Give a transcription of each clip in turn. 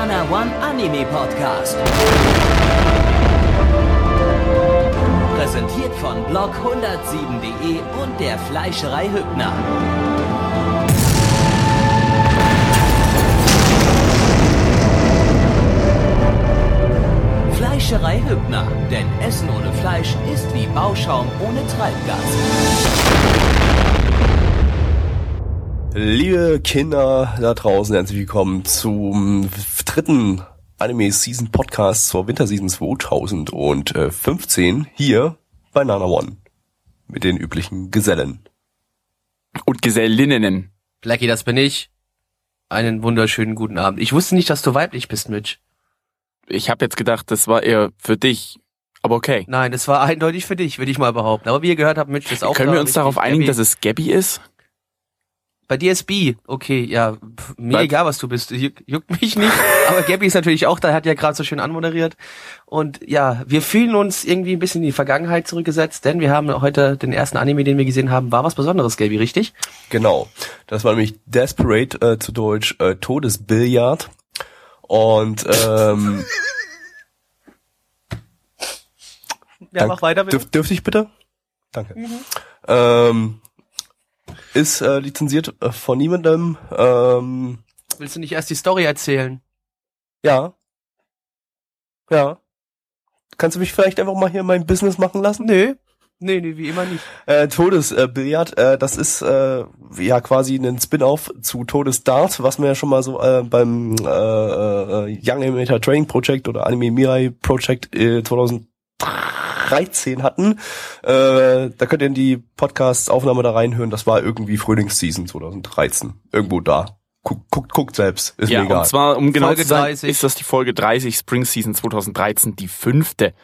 Nana One Anime Podcast. Präsentiert von blog107.de und der Fleischerei Hübner. Fleischerei Hübner, denn Essen ohne Fleisch ist wie Bauschaum ohne Treibgas. Liebe Kinder da draußen, herzlich willkommen zum dritten Anime Season Podcast zur Winterseason 2015 hier bei Nana One mit den üblichen Gesellen. Und Gesellinnen. Blackie, das bin ich. Einen wunderschönen guten Abend. Ich wusste nicht, dass du weiblich bist, Mitch. Ich habe jetzt gedacht, das war eher für dich. Aber okay. Nein, es war eindeutig für dich, würde ich mal behaupten. Aber wie ihr gehört habt, Mitch ist auch Können da, wir uns darauf einigen, Gabby- dass es Gabby ist? Bei dir ist B. Okay, ja, pff, mir Was? egal, was du bist. Juck, juckt mich nicht. Aber Gabby ist natürlich auch da, hat ja gerade so schön anmoderiert. Und ja, wir fühlen uns irgendwie ein bisschen in die Vergangenheit zurückgesetzt, denn wir haben heute den ersten Anime, den wir gesehen haben, war was Besonderes, Gabby, richtig? Genau, das war nämlich Desperate, äh, zu Deutsch äh, Todesbillard. Und ähm, Ja, mach weiter bitte. Dürf, dürfte ich bitte? Danke. Ähm, ist äh, lizenziert äh, von niemandem. Ähm, Willst du nicht erst die Story erzählen? ja. Ja. Kannst du mich vielleicht einfach mal hier mein Business machen lassen? Nö. Nee, nee, wie immer nicht. Äh, Todesbillard, äh, das ist äh, ja quasi ein Spin-off zu Todesdart, was wir ja schon mal so äh, beim äh, äh, Young Animator Training Project oder Anime Mirai Project äh, 2013 hatten. Äh, da könnt ihr in die Podcast-Aufnahme da reinhören. Das war irgendwie Frühlingsseason 2013. Irgendwo da. Guckt, guckt, guckt selbst. Ist ja, mir egal. und zwar, um genau Folge zu sein, 30. ist das die Folge 30 Spring Season 2013, die fünfte.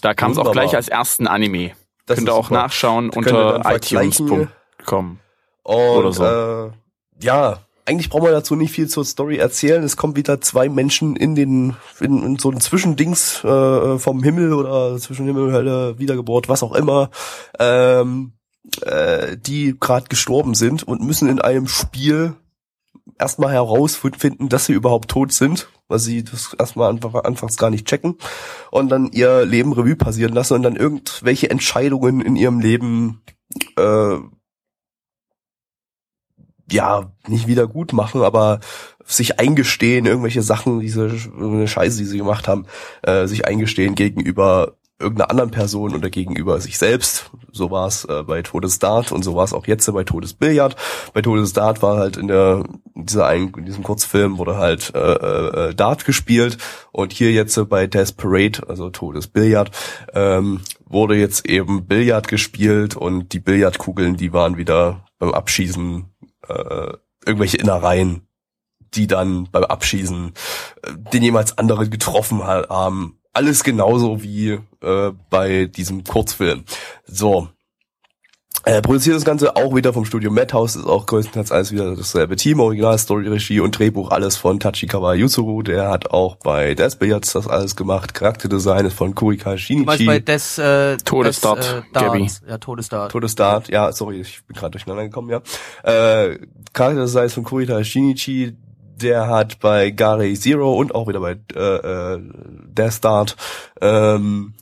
Da kam es auch gleich als ersten Anime. Das Könnt ihr auch super. nachschauen unter itunes.com. Und Oder so. äh, ja, eigentlich braucht man dazu nicht viel zur Story erzählen. Es kommen wieder zwei Menschen in den in, in so ein Zwischendings äh, vom Himmel oder zwischen Himmel, Hölle, Wiedergeburt, was auch immer, ähm, äh, die gerade gestorben sind und müssen in einem Spiel erstmal herausfinden, dass sie überhaupt tot sind, weil sie das erstmal anfangs gar nicht checken und dann ihr Leben Revue passieren lassen und dann irgendwelche Entscheidungen in ihrem Leben äh, ja, nicht wieder gut machen, aber sich eingestehen, irgendwelche Sachen, diese Scheiße, die sie gemacht haben, äh, sich eingestehen gegenüber irgendeiner anderen Person oder gegenüber sich selbst. So war es äh, bei Todesdart und so war es auch jetzt bei Todesbillard. Bei Todesdart war halt in der in dieser einen, in diesem Kurzfilm wurde halt äh, äh, Dart gespielt und hier jetzt äh, bei Desperate, also Todesbillard, ähm, wurde jetzt eben Billard gespielt und die Billardkugeln, die waren wieder beim Abschießen äh, irgendwelche Innereien, die dann beim Abschießen äh, den jemals anderen getroffen ha- haben. Alles genauso wie äh, bei diesem Kurzfilm. So. Äh, produziert das Ganze auch wieder vom Studio Madhouse, ist auch größtenteils alles wieder dasselbe Team, Original, Story, Regie und Drehbuch, alles von Tachikawa Yuzuru, der hat auch bei Death Billiards das alles gemacht, Charakterdesign ist von Kurika Du meinst bei Shinichi, Des, äh, Todesdart, Des, äh, Gabby. Darts. Ja, Todesdart. Todesdart, ja, sorry, ich bin gerade durcheinander gekommen, ja. Äh, Charakterdesign ist von Kurita Shinichi, der hat bei Gare Zero und auch wieder bei äh, äh, Death Start ähm,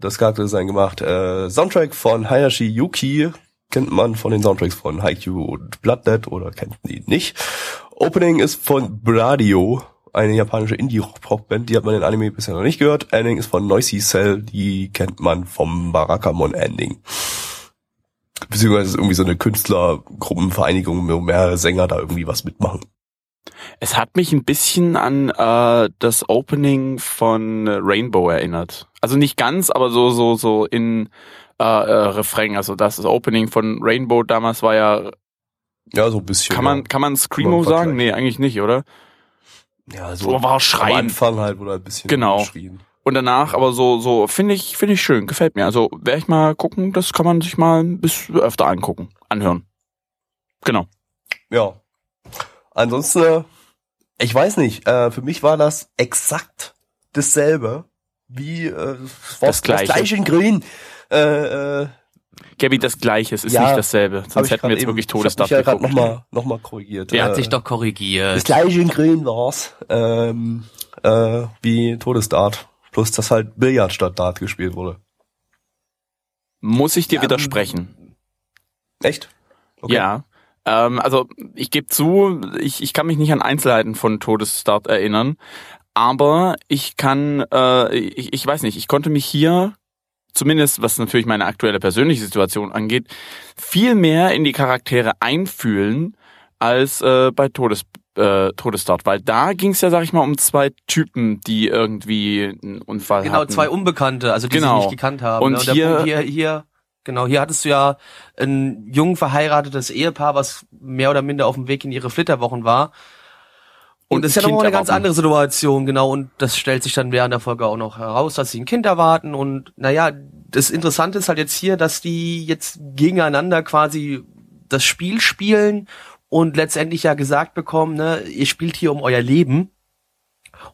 das Charakterdesign gemacht. Äh, Soundtrack von Hayashi Yuki kennt man von den Soundtracks von Haikyuu und Blood Dead oder kennt ihn nicht. Opening ist von Bradio, eine japanische Indie-Rock-Band, die hat man in Anime bisher noch nicht gehört. Ending ist von Noisy Cell, die kennt man vom Barakamon Ending. Beziehungsweise ist irgendwie so eine Künstlergruppenvereinigung, wo mehrere Sänger da irgendwie was mitmachen. Es hat mich ein bisschen an äh, das Opening von Rainbow erinnert. Also nicht ganz, aber so so so in äh, äh, Refrain. Also das, das Opening von Rainbow damals war ja. Ja, so ein bisschen. Kann ja. man kann man Screamo sagen? Nee, eigentlich nicht, oder? ja, So war am Schreien. Anfang halt, wurde ein bisschen Genau. geschrien. Und danach aber so so finde ich finde ich schön, gefällt mir. Also werde ich mal gucken. Das kann man sich mal ein bisschen öfter angucken, anhören. Genau. Ja. Ansonsten, äh, ich weiß nicht, äh, für mich war das exakt dasselbe wie äh, war Das Gleiche. das gleiche in Grün. Äh, äh, Gabby, das Gleiche, es ist Ja, nicht dasselbe. Sonst hätten wir jetzt eben- wirklich ich hab Todesdart mich ja gerade geguckt. nochmal noch mal korrigiert. Der Äh, hat sich doch korrigiert. Das gleiche in Grün war's. Ähm, äh, wie Todesdart. Plus, dass halt Billard statt Dart gespielt wurde. Muss ich dir widersprechen. Echt? Okay. Ja. Ähm, also ich gebe zu, ich, ich kann mich nicht an Einzelheiten von Todesstart erinnern, aber ich kann, äh, ich, ich weiß nicht, ich konnte mich hier zumindest was natürlich meine aktuelle persönliche Situation angeht, viel mehr in die Charaktere einfühlen als äh, bei Todes, äh, Todesstart, weil da ging es ja, sag ich mal, um zwei Typen, die irgendwie einen Unfall Genau, hatten. zwei Unbekannte, also die Genau. sie nicht gekannt haben. Und ne? der hier- Punkt hier, hier, genau, hier hattest du ja ein jung verheiratetes Ehepaar, was mehr oder minder auf dem Weg in ihre Flitterwochen war. Und, Und das ist ja nochmal eine ganz andere Situation, genau. Und das stellt sich dann während der Folge auch noch heraus, dass sie ein Kind erwarten. Und naja, das Interessante ist halt jetzt hier, dass die jetzt gegeneinander quasi das Spiel spielen und letztendlich ja gesagt bekommen, ne, ihr spielt hier um euer Leben.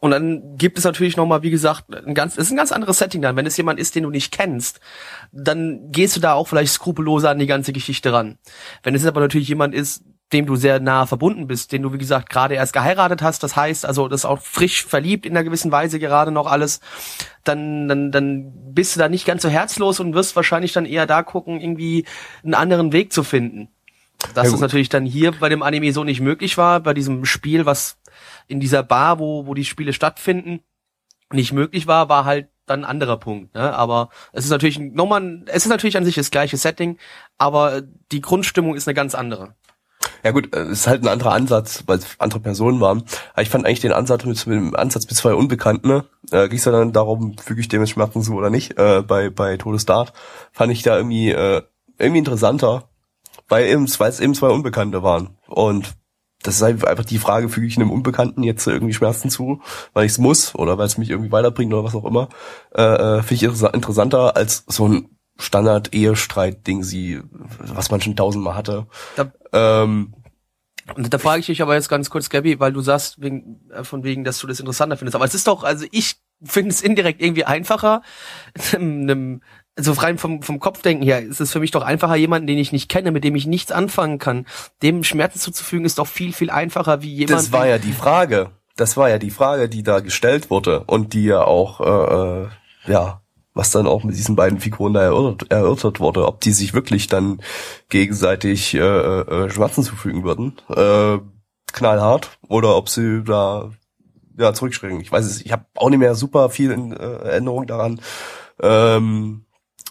Und dann gibt es natürlich nochmal, wie gesagt, ein ganz, es ist ein ganz anderes Setting dann. Wenn es jemand ist, den du nicht kennst, dann gehst du da auch vielleicht skrupelloser an die ganze Geschichte ran. Wenn es aber natürlich jemand ist, dem du sehr nah verbunden bist, den du, wie gesagt, gerade erst geheiratet hast, das heißt, also das ist auch frisch verliebt in einer gewissen Weise gerade noch alles, dann, dann, dann bist du da nicht ganz so herzlos und wirst wahrscheinlich dann eher da gucken, irgendwie einen anderen Weg zu finden. Dass Ja, das gut. natürlich dann hier bei dem Anime so nicht möglich war, bei diesem Spiel, was in dieser Bar, wo, wo die Spiele stattfinden, nicht möglich war, war halt dann ein anderer Punkt. Ne? Aber es ist natürlich nochmal, es ist natürlich an sich das gleiche Setting, aber die Grundstimmung ist eine ganz andere. Ja gut, äh, es ist halt ein anderer Ansatz, weil es andere Personen waren. Aber ich fand eigentlich den Ansatz mit, mit dem Ansatz mit zwei Unbekannten, ne? Äh, ging es dann darum, füge ich dem jetzt Schmerzen zu oder nicht, äh, bei, bei Todesdart, fand ich da irgendwie, äh, irgendwie interessanter, weil eben, weil es eben zwei Unbekannte waren. Und das ist einfach die Frage, füge ich einem Unbekannten jetzt irgendwie Schmerzen zu, weil ich es muss oder weil es mich irgendwie weiterbringt oder was auch immer, äh, äh, finde ich interessa- interessanter als so ein Standard-Ehestreit-Ding, sie, was man schon tausendmal hatte. Da, Ähm, und da frage ich dich aber jetzt ganz kurz, Gabby, weil du sagst, wegen, äh, von wegen, dass du das interessanter findest. Aber es ist doch, also ich finde es indirekt irgendwie einfacher, einem, also rein vom, vom Kopfdenken her, ist es für mich doch einfacher, jemanden, den ich nicht kenne, mit dem ich nichts anfangen kann, dem Schmerzen zuzufügen, ist doch viel, viel einfacher wie jemand. Das war ja die Frage. Das war ja die Frage, die da gestellt wurde und die ja auch, äh, äh, ja, was dann auch mit diesen beiden Figuren da erörtert, erörtert wurde, ob die sich wirklich dann gegenseitig äh, äh, Schmerzen zufügen würden, äh, knallhart, oder ob sie da ja zurückschrecken. Ich weiß es, ich habe auch nicht mehr super viel in äh, Erinnerung daran. Ähm,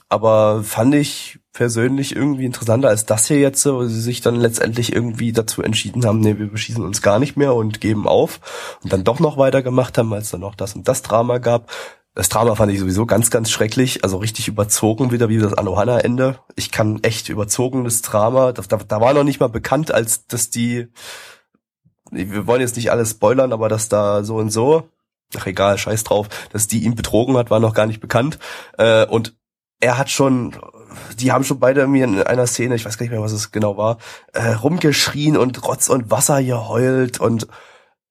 aber fand ich persönlich irgendwie interessanter als das hier jetzt, wo sie sich dann letztendlich irgendwie dazu entschieden haben, nee, wir beschießen uns gar nicht mehr und geben auf und dann doch noch weitergemacht haben, als dann noch das und das Drama gab. Das Drama fand ich sowieso ganz, ganz schrecklich, also richtig überzogen wieder, wie das Anohana-Ende. Ich kann echt überzogenes Drama, da, da, da war noch nicht mal bekannt, als dass die, wir wollen jetzt nicht alles spoilern, aber dass da so und so, ach egal, scheiß drauf, dass die ihn betrogen hat, war noch gar nicht bekannt. Äh, und er hat schon, die haben schon beide mir in einer Szene, ich weiß gar nicht mehr, was es genau war, äh, rumgeschrien und Rotz und Wasser geheult und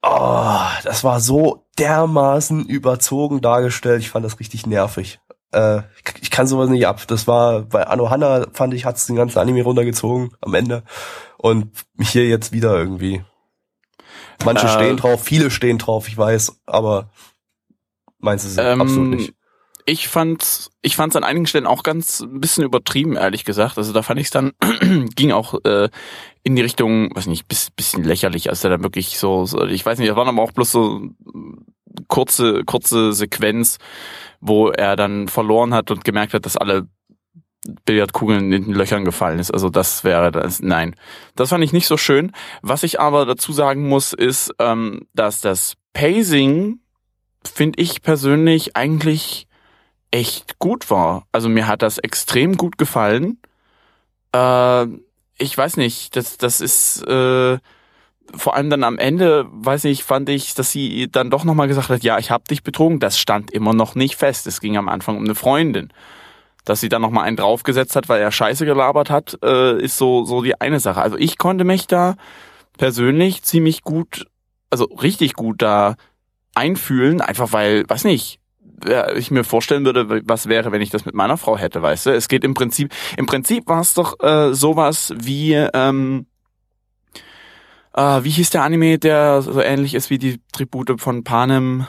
oh, das war so dermaßen überzogen dargestellt. Ich fand das richtig nervig. Äh, ich kann sowas nicht ab. Das war bei Anohana fand ich hat's den ganzen Anime runtergezogen am Ende und hier jetzt wieder irgendwie. Manche Äh, stehen drauf, viele stehen drauf, ich weiß, aber meinst du es Ähm, absolut nicht? Ich fand's, ich fand's an einigen Stellen auch ganz ein bisschen übertrieben, ehrlich gesagt. Also da fand ich dann ging auch äh, in die Richtung, weiß nicht, bis, bisschen lächerlich, als er dann wirklich so, so, ich weiß nicht, das waren aber auch bloß so kurze, kurze Sequenz, wo er dann verloren hat und gemerkt hat, dass alle Billardkugeln in den Löchern gefallen ist. Also das wäre das, nein. Das fand ich nicht so schön. Was ich aber dazu sagen muss, ist, ähm, dass das Pacing, finde ich persönlich eigentlich echt gut war. Also mir hat das extrem gut gefallen. Äh, ich weiß nicht, das, das ist äh, vor allem dann am Ende, weiß nicht, fand ich, dass sie dann doch nochmal gesagt hat, ja, ich hab dich betrogen. Das stand immer noch nicht fest. Es ging am Anfang um eine Freundin. Dass sie dann nochmal einen draufgesetzt hat, weil er Scheiße gelabert hat, äh, ist so, so die eine Sache. Also ich konnte mich da persönlich ziemlich gut, also richtig gut da einfühlen, einfach weil, weiß nicht, ich mir vorstellen würde, was wäre, wenn ich das mit meiner Frau hätte, weißt du? Es geht im Prinzip, im Prinzip war es doch äh, sowas wie, ähm, äh, wie hieß der Anime, der so ähnlich ist wie die Tribute von Panem?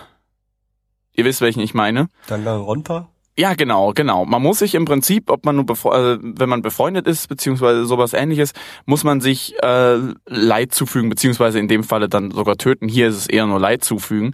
Ihr wisst, welchen ich meine. Danganronpa? Ja, genau, genau. Man muss sich im Prinzip, ob man nur äh, wenn man befreundet ist, beziehungsweise sowas ähnliches, muss man sich äh, Leid zufügen, beziehungsweise in dem Falle dann sogar töten. Hier ist es eher nur Leid zufügen.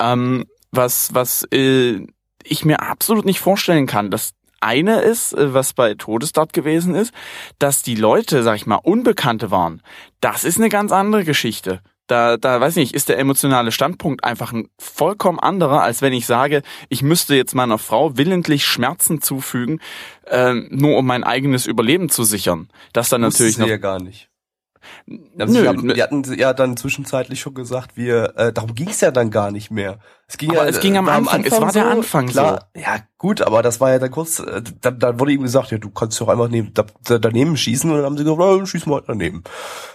Ähm, was, was äh, ich mir absolut nicht vorstellen kann, dass eine ist, äh, was bei Todesdart gewesen ist, dass die Leute, sag ich mal, Unbekannte waren. Das ist eine ganz andere Geschichte. Da, da weiß ich nicht, ist der emotionale Standpunkt einfach ein vollkommen anderer, als wenn ich sage, ich müsste jetzt meiner Frau willentlich Schmerzen zufügen, äh, nur um mein eigenes Überleben zu sichern. Das dann natürlich noch. ja gar nicht. Also Nö, haben, die hatten ja dann zwischenzeitlich schon gesagt, wir, äh, darum ging es ja dann gar nicht mehr. Es ging Aber ja, es ging am Anfang, es war der Anfang klar, Ja, gut, aber das war ja dann kurz, äh, dann, dann wurde ihm gesagt, ja, du kannst doch einfach neben, da, da, daneben schießen und dann haben sie gesagt, ja, schieß mal daneben.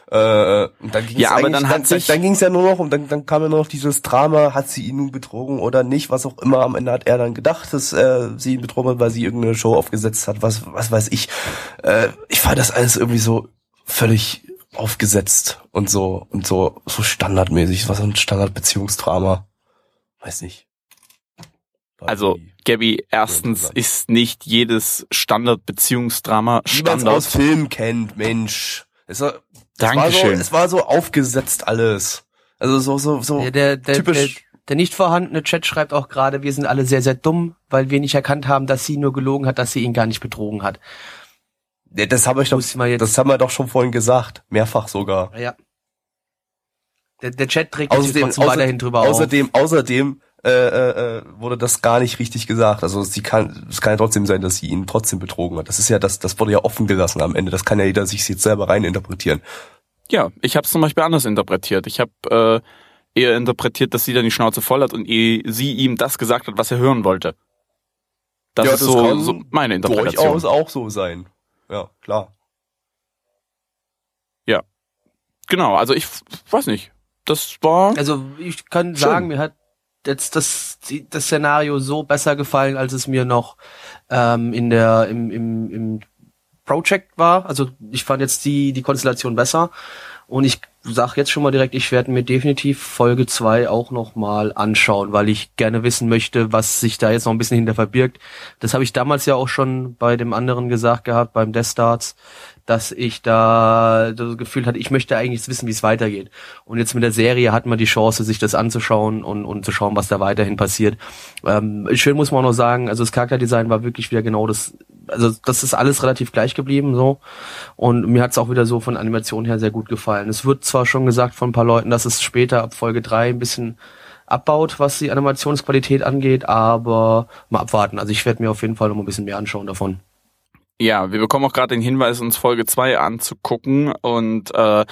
Äh, und dann ging Ja, es aber dann hat dann, sich- dann ging es ja nur noch und dann, dann kam ja nur noch dieses Drama, hat sie ihn nun betrogen oder nicht, was auch immer. Am Ende hat er dann gedacht, dass äh, sie ihn betrogen hat, weil sie irgendeine Show aufgesetzt hat, was, was weiß ich. Äh, ich fand das alles irgendwie so völlig aufgesetzt und so und so so standardmäßig, was ein Standardbeziehungsdrama. Weiß nicht. War Also, Gabby, erstens ist nicht jedes Standard-Beziehungsdrama wie man es aus Standard. Film kennt, Mensch. Es war, es war so, Dankeschön. es war so aufgesetzt alles. Also so so so Der, der, der, der, typisch. der nicht vorhandene Chat schreibt auch gerade, wir sind alle sehr, sehr dumm, weil wir nicht erkannt haben, dass sie nur gelogen hat, dass sie ihn gar nicht betrogen hat. Ja, das habe ich doch, das haben wir doch schon vorhin gesagt, mehrfach sogar. Ja. Der, der Chat trägt sich Außerdem, trotzdem weiterhin drüber außerdem, außerdem äh, äh, äh, wurde das gar nicht richtig gesagt. Also sie kann, es kann ja trotzdem sein, dass sie ihn trotzdem betrogen hat. Das ist ja das, das wurde ja offen gelassen am Ende. Das kann ja jeder sich jetzt selber reininterpretieren. Ja, ich habe es zum Beispiel anders interpretiert. Ich habe äh, eher interpretiert, dass sie dann die Schnauze voll hat und eh- sie ihm das gesagt hat, was er hören wollte. Das Ja, ist das so, kann so meine Interpretation. Durchaus auch so sein. Ja, klar. Genau, also ich weiß nicht. Das war Also ich kann sagen, mir hat jetzt das, das Szenario so besser gefallen, als es mir noch ähm, in der im, im, im Project war. Also ich fand jetzt die, die Konstellation besser. Und ich sag jetzt schon mal direkt, ich werde mir definitiv Folge 2 auch noch mal anschauen, weil ich gerne wissen möchte, was sich da jetzt noch ein bisschen hinter verbirgt. Das habe ich damals ja auch schon bei dem anderen gesagt gehabt, beim Death Starts, dass ich da das Gefühl hatte, ich möchte eigentlich wissen, wie es weitergeht. Und jetzt mit der Serie hat man die Chance, sich das anzuschauen und, und zu schauen, was da weiterhin passiert. Ähm, schön muss man auch noch sagen, also das Charakterdesign war wirklich wieder genau das, also das ist alles relativ gleich geblieben so. Und mir hat es auch wieder so von Animation her sehr gut gefallen. Es wird zwar schon gesagt von ein paar Leuten, dass es später ab Folge 3 ein bisschen abbaut, was die Animationsqualität angeht, aber mal abwarten. Also ich werde mir auf jeden Fall noch ein bisschen mehr anschauen davon. Ja, wir bekommen auch gerade den Hinweis, uns Folge 2 anzugucken. Und äh,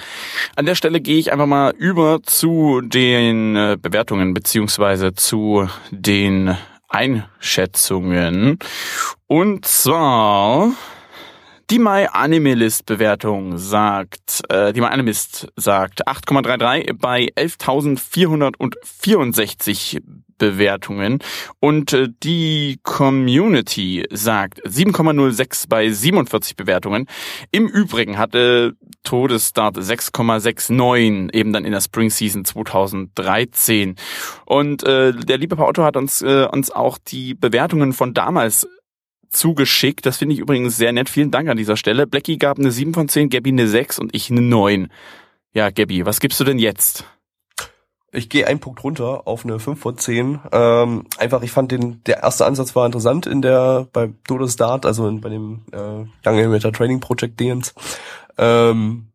an der Stelle gehe ich einfach mal über zu den äh, Bewertungen beziehungsweise zu den Einschätzungen. Und zwar die My Animalist Bewertung sagt, äh, die My Animalist sagt 8,33 bei 11.464 Bewertungen und äh, die Community sagt 7,06 bei 47 Bewertungen. Im Übrigen hatte Todesstart 6,69 eben dann in der Spring Season 2013 und äh, der liebe Paar Otto hat uns äh, uns auch die Bewertungen von damals zugeschickt. Das finde ich übrigens sehr nett. Vielen Dank an dieser Stelle. Blackie gab eine 7 von 10, Gabby eine 6 und ich eine 9. Ja, Gabby, was gibst du denn jetzt? Ich gehe einen Punkt runter auf eine 5 von 10. Ähm, einfach, ich fand den, der erste Ansatz war interessant in der, bei Dodos Dart, also in, bei dem äh, Young Animator Training Project Dingens. Ähm,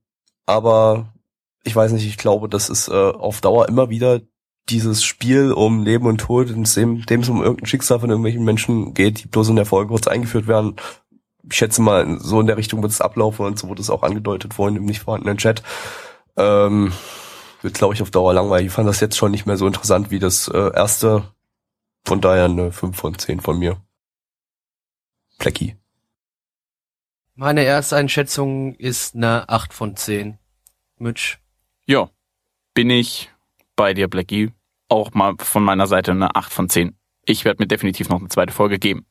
aber ich weiß nicht, ich glaube, das ist äh, auf Dauer immer wieder dieses Spiel um Leben und Tod, in dem, dem es um irgendein Schicksal von irgendwelchen Menschen geht, die bloß in der Folge kurz eingeführt werden. Ich schätze mal, so in der Richtung wird es ablaufen und so wurde es auch angedeutet vorhin im nicht vorhandenen Chat. Ähm, wird, glaube ich, auf Dauer langweilig. Ich fand das jetzt schon nicht mehr so interessant wie das äh, erste. Von daher eine 5 von 10 von mir. Plecki. Meine erste Einschätzung ist eine 8 von 10. Mitch. Ja, bin ich bei dir, Blackie. Auch mal von meiner Seite eine 8 von 10. Ich werde mir definitiv noch eine zweite Folge geben.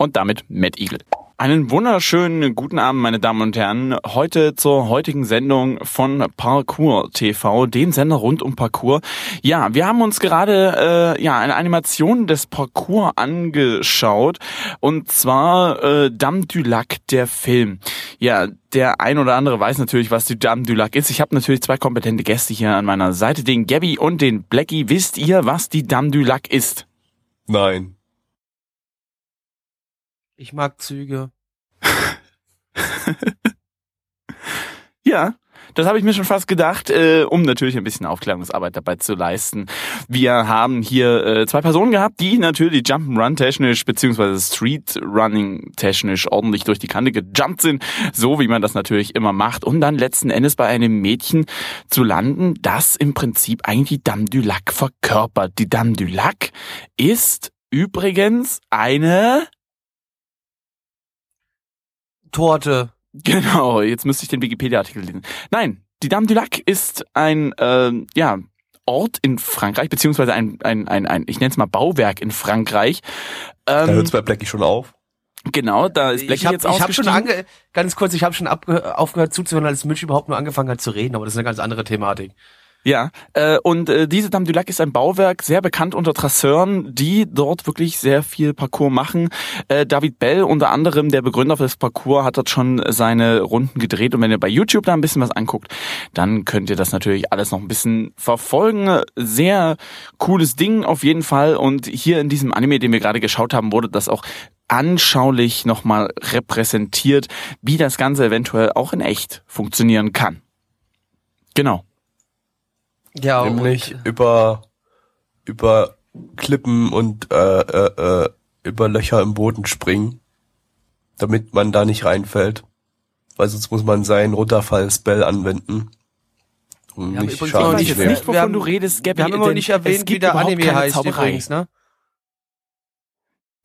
Und damit Matt Eagle. Einen wunderschönen guten Abend, meine Damen und Herren. Heute zur heutigen Sendung von Parkour TV, den Sender rund um Parkour. Ja, wir haben uns gerade äh, ja eine Animation des Parkour angeschaut und zwar äh, Dame du Lac, der Film. Ja, der ein oder andere weiß natürlich, was die Dame du Lac ist. Ich habe natürlich zwei kompetente Gäste hier an meiner Seite, den Gabby und den Blackie. Wisst ihr, was die Dame du Lac ist? Nein. Ich mag Züge. ja, das habe ich mir schon fast gedacht, äh, um natürlich ein bisschen Aufklärungsarbeit dabei zu leisten. Wir haben hier äh, zwei Personen gehabt, die natürlich Jump'n'Run technisch beziehungsweise Street Running technisch ordentlich durch die Kante gejumpt sind, so wie man das natürlich immer macht, um dann letzten Endes bei einem Mädchen zu landen, das im Prinzip eigentlich die Dame du Lac verkörpert. Die Dame du Lac ist übrigens eine Torte. Genau, jetzt müsste ich den Wikipedia-Artikel lesen. Nein, die Dame du Lac ist ein, äh, ja, Ort in Frankreich, beziehungsweise ein, ein, ein, ein ich nenne es mal Bauwerk in Frankreich. Ähm, da hört es bei Blackie schon auf. Genau, da ist Blackie ich hab, jetzt Ich habe schon ange ganz kurz, ich habe schon aufgehört zuzuhören, als Mitch überhaupt nur angefangen hat zu reden, aber das ist eine ganz andere Thematik. Ja, äh, und äh, diese Dame du Lac ist ein Bauwerk, sehr bekannt unter Trasseuren, die dort wirklich sehr viel Parcours machen. Äh, David Bell, unter anderem der Begründer des Parcours, hat dort schon seine Runden gedreht. Und wenn ihr bei YouTube da ein bisschen was anguckt, dann könnt ihr das natürlich alles noch ein bisschen verfolgen. Sehr cooles Ding auf jeden Fall. Und hier in diesem Anime, den wir gerade geschaut haben, wurde das auch anschaulich nochmal repräsentiert, wie das Ganze eventuell auch in echt funktionieren kann. Genau. Ja, Nämlich über, über Klippen und äh, äh, äh, über Löcher im Boden springen, damit man da nicht reinfällt. Weil sonst muss man seinen Runterfall-Spell anwenden. Um Ja, nicht übrigens Schaden Ich weiß zu jetzt nehmen. nicht, wovon haben- du redest, Gabby. wir haben immer nicht erwähnt, wie gibt der Anime heißt Zauberei. übrigens, ne?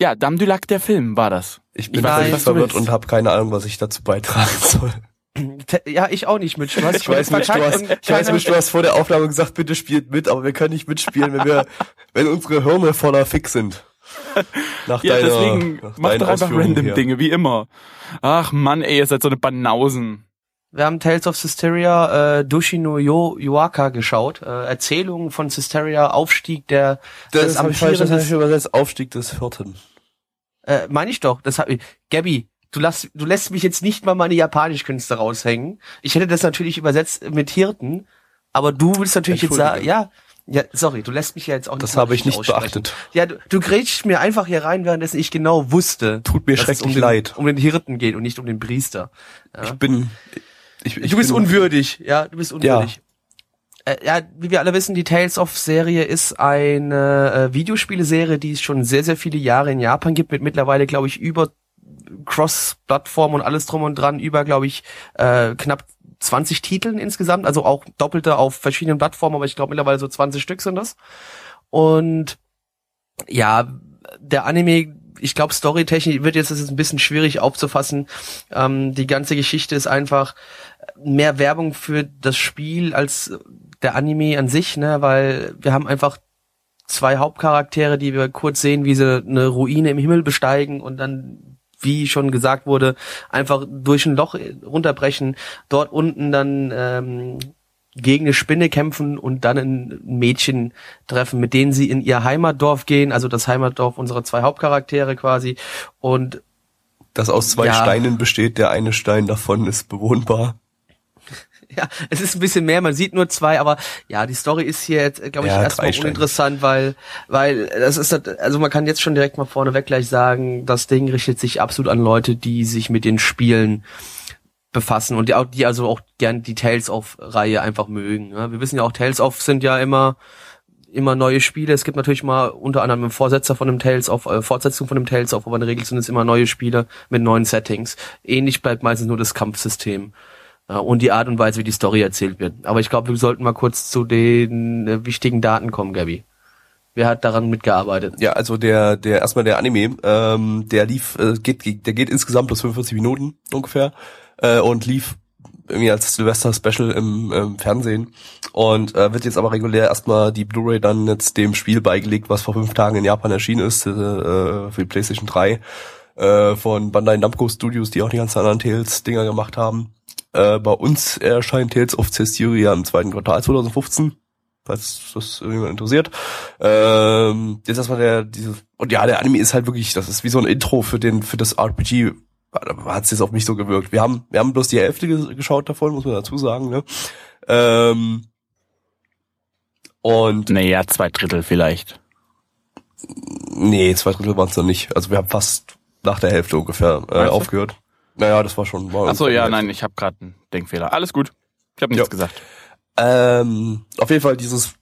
Ja, Dame du Lac, der Film, war das. Ich bin völlig verwirrt und habe keine Ahnung, was ich dazu beitragen soll. Ja, ich auch nicht, Mitch. Du hast Ich weiß, Mitch, du hast, ich weiß, Mitch, du hast vor der Aufnahme gesagt, bitte spielt mit, aber wir können nicht mitspielen, wenn wir, wenn unsere Hirne voller Fix sind. Nach Ja, deiner, deswegen nach mach deinen doch einfach random hier. Dinge, wie immer. Ach Mann, ey, ihr seid so eine Banausen. Wir haben Tales of Systeria, äh, Dushi no Yo Yuaka geschaut. Äh, Erzählungen von Systeria, Aufstieg der Das, des das habe ich falsch, das hab ich übersetzt, Aufstieg des Vierten. Äh, meine ich doch. Das hab ich. Gabby, du lässt, du lässt mich jetzt nicht mal meine Japanischkünste raushängen. Ich hätte das natürlich übersetzt mit Hirten, aber du willst natürlich jetzt sagen, ja, ja, sorry, du lässt mich ja jetzt auch nicht Das habe ich nicht beachtet. Ja, du, du grätschst mir einfach hier rein, währenddessen ich genau wusste, Tut mir schrecklich um den, leid. um den Hirten geht und nicht um den Priester. Ich bin, ich, ich du bist bin, unwürdig, ja, du bist unwürdig. Äh, ja, wie wir alle wissen, die Tales of Serie ist eine äh, Videospieleserie, die es schon sehr, sehr viele Jahre in Japan gibt, mit mittlerweile, glaube ich, über Cross-Plattform und alles drum und dran, über, glaube ich, äh, knapp 20 Titeln insgesamt, also auch doppelte auf verschiedenen Plattformen, aber ich glaube mittlerweile so 20 Stück sind das. Und ja, der Anime, ich glaube, storytechnisch wird jetzt das ist ein bisschen schwierig aufzufassen. Ähm, die ganze Geschichte ist einfach mehr Werbung für das Spiel als der Anime an sich, ne, weil wir haben einfach zwei Hauptcharaktere, die wir kurz sehen, wie sie eine Ruine im Himmel besteigen und dann, wie schon gesagt wurde, einfach durch ein Loch runterbrechen, dort unten dann ähm, gegen eine Spinne kämpfen und dann ein Mädchen treffen, mit denen sie in ihr Heimatdorf gehen, also das Heimatdorf unserer zwei Hauptcharaktere quasi und das aus zwei Ja. Steinen besteht, der eine Stein davon ist bewohnbar. Ja, es ist ein bisschen mehr, man sieht nur zwei, aber ja, die Story ist hier jetzt, glaube ich, Ja, erstmal uninteressant, weil, weil das ist, halt- also man kann jetzt schon direkt mal vorneweg gleich sagen, das Ding richtet sich absolut an Leute, die sich mit den Spielen befassen und die, auch, die also auch gern die Tales of Reihe einfach mögen. Ja, wir wissen ja auch, Tales of sind ja immer immer neue Spiele. Es gibt natürlich mal unter anderem einen Vorsetzer von dem Tales of, äh, Fortsetzung von dem Tales of, aber in der Regel sind es immer neue Spiele mit neuen Settings. Ähnlich bleibt meistens nur das Kampfsystem äh, und die Art und Weise, wie die Story erzählt wird. Aber ich glaube, wir sollten mal kurz zu den äh, wichtigen Daten kommen, Gabi. Wer hat daran mitgearbeitet? Ja, also der, der erstmal der Anime, ähm, der lief, äh, geht, der geht insgesamt bloß 45 Minuten ungefähr äh, und lief irgendwie als Silvester Special im, im Fernsehen und äh, wird jetzt aber regulär erstmal die Blu-ray dann jetzt dem Spiel beigelegt, was vor fünf Tagen in Japan erschienen ist äh, äh, für die PlayStation 3. äh, von Bandai Namco Studios, die auch die ganzen anderen Tales-Dinger gemacht haben. Äh, bei uns erscheint Tales of Cestiria im zweiten Quartal 2015 falls das irgendjemand interessiert. Ähm, jetzt erstmal der, diese, und ja, der Anime ist halt wirklich, das ist wie so ein Intro für den, für das RPG, hat es jetzt auf mich so gewirkt. Wir haben, wir haben bloß die Hälfte geschaut davon, muss man dazu sagen, ne? Ähm, und. Naja, zwei Drittel vielleicht. Nee, zwei Drittel waren es noch nicht. Also wir haben fast nach der Hälfte ungefähr äh, aufgehört. Naja, das war schon. War Achso, ja, nein, ich habe gerade einen Denkfehler. Alles gut. Ich habe nichts ja. gesagt. Ähm, auf jeden Fall dieses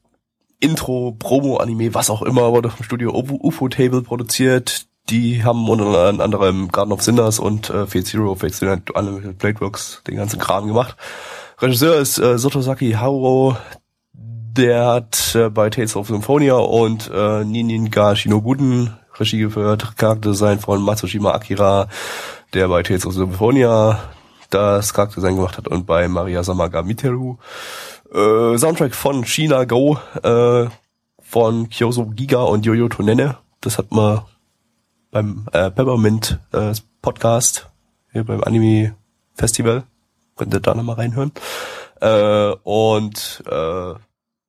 Intro, Promo-Anime, was auch immer, wurde vom Studio UFO Table produziert. Die haben unter anderem Garden of Sinners und äh, Fate Zero, Fate Zero, alle Bladeworks, den ganzen Kram gemacht. Regisseur ist äh, Sotosaki Haro, der hat äh, bei Tales of Symphonia und äh, Nininga Shinobuden Regie geführt, Charakterdesign von Matsushima Akira, der bei Tales of Symphonia das Charakterdesign gemacht hat und bei Maria Samaga Miteru äh, Soundtrack von China Go, äh, von Kyoso Giga und Yoyo Tonenne. Das hat man beim äh, Peppermint äh, Podcast hier beim Anime Festival. Könnt ihr da nochmal reinhören. Äh, und äh,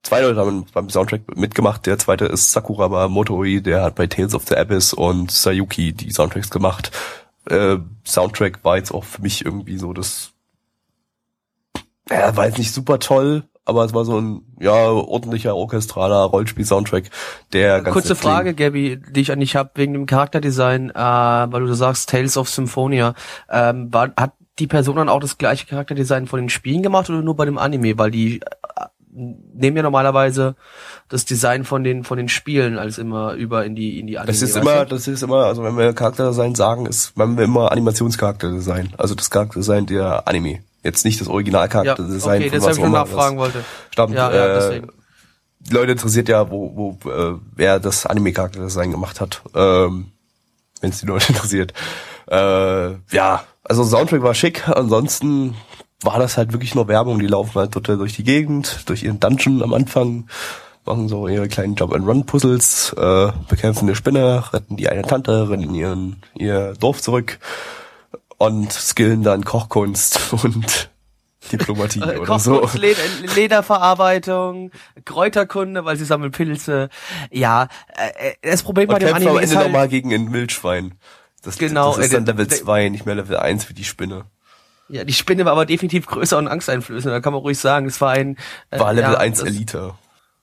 zwei Leute haben beim Soundtrack mitgemacht. Der zweite ist Sakuraba Motoi, der hat bei Tales of the Abyss und Sayuki die Soundtracks gemacht. Äh, Soundtrack war jetzt auch für mich irgendwie so das ja, war jetzt nicht super toll, aber es war so ein ja ordentlicher orchestraler Rollspiel-Soundtrack, der ganz Kurze Frage, Gabby, die ich an dich habe wegen dem Charakterdesign, äh, weil du sagst Tales of Symphonia. Ähm, war, hat die Person dann auch das gleiche Charakterdesign von den Spielen gemacht oder nur bei dem Anime? Weil die nehmen ja normalerweise das Design von den von den Spielen als immer über in die in die Anime. Das ist immer, das ist immer, also wenn wir Charakterdesign sagen, ist, wenn wir immer Animationscharakterdesign, also das Charakterdesign der Anime. Jetzt nicht das Originalcharakterdesign ja, okay, von was ich nachfragen wollte. Stammt, ja, ja, äh, deswegen. Die Leute interessiert ja, wo, wo äh, wer das Anime-Charakterdesign gemacht hat, ähm, wenn es die Leute interessiert. Äh, ja, also Soundtrack war schick, ansonsten war das halt wirklich nur Werbung. Die laufen halt total durch die Gegend, durch ihren Dungeon am Anfang, machen so ihre kleinen Jump-and-Run-Puzzles, äh, bekämpfen eine Spinne, retten die eine Tante, rennen ihren, ihr Dorf zurück und skillen dann Kochkunst und Diplomatie äh, oder so. Leder, Lederverarbeitung, Kräuterkunde, weil sie sammeln Pilze. Ja, äh, äh das Problem und bei dem Anime am ist halt nochmal gegen ein Wildschwein. Das, genau, das ist äh, dann Level 2, nicht mehr Level 1 für die Spinne. Ja, die Spinne war aber definitiv größer und angsteinflößend, da kann man ruhig sagen, es war ein... Äh, war Level ja, 1 das, Elite.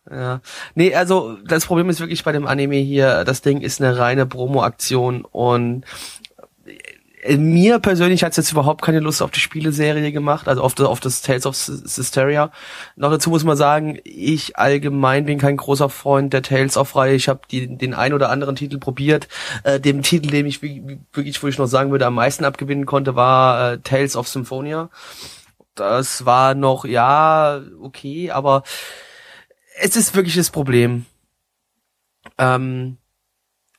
Ja. Nee, also das Problem ist wirklich bei dem Anime hier, das Ding ist eine reine Promo-Aktion und mir persönlich hat es jetzt überhaupt keine Lust auf die Spieleserie gemacht, also auf das, auf das Tales of Systeria. Noch dazu muss man sagen, ich allgemein bin kein großer Freund der Tales of Reihe. Ich habe den ein oder anderen Titel probiert. Äh, dem Titel, dem ich wirklich, wo ich noch sagen würde, am meisten abgewinnen konnte, war äh, Tales of Symphonia. Das war noch, ja, okay, aber es ist wirklich das Problem. Ähm,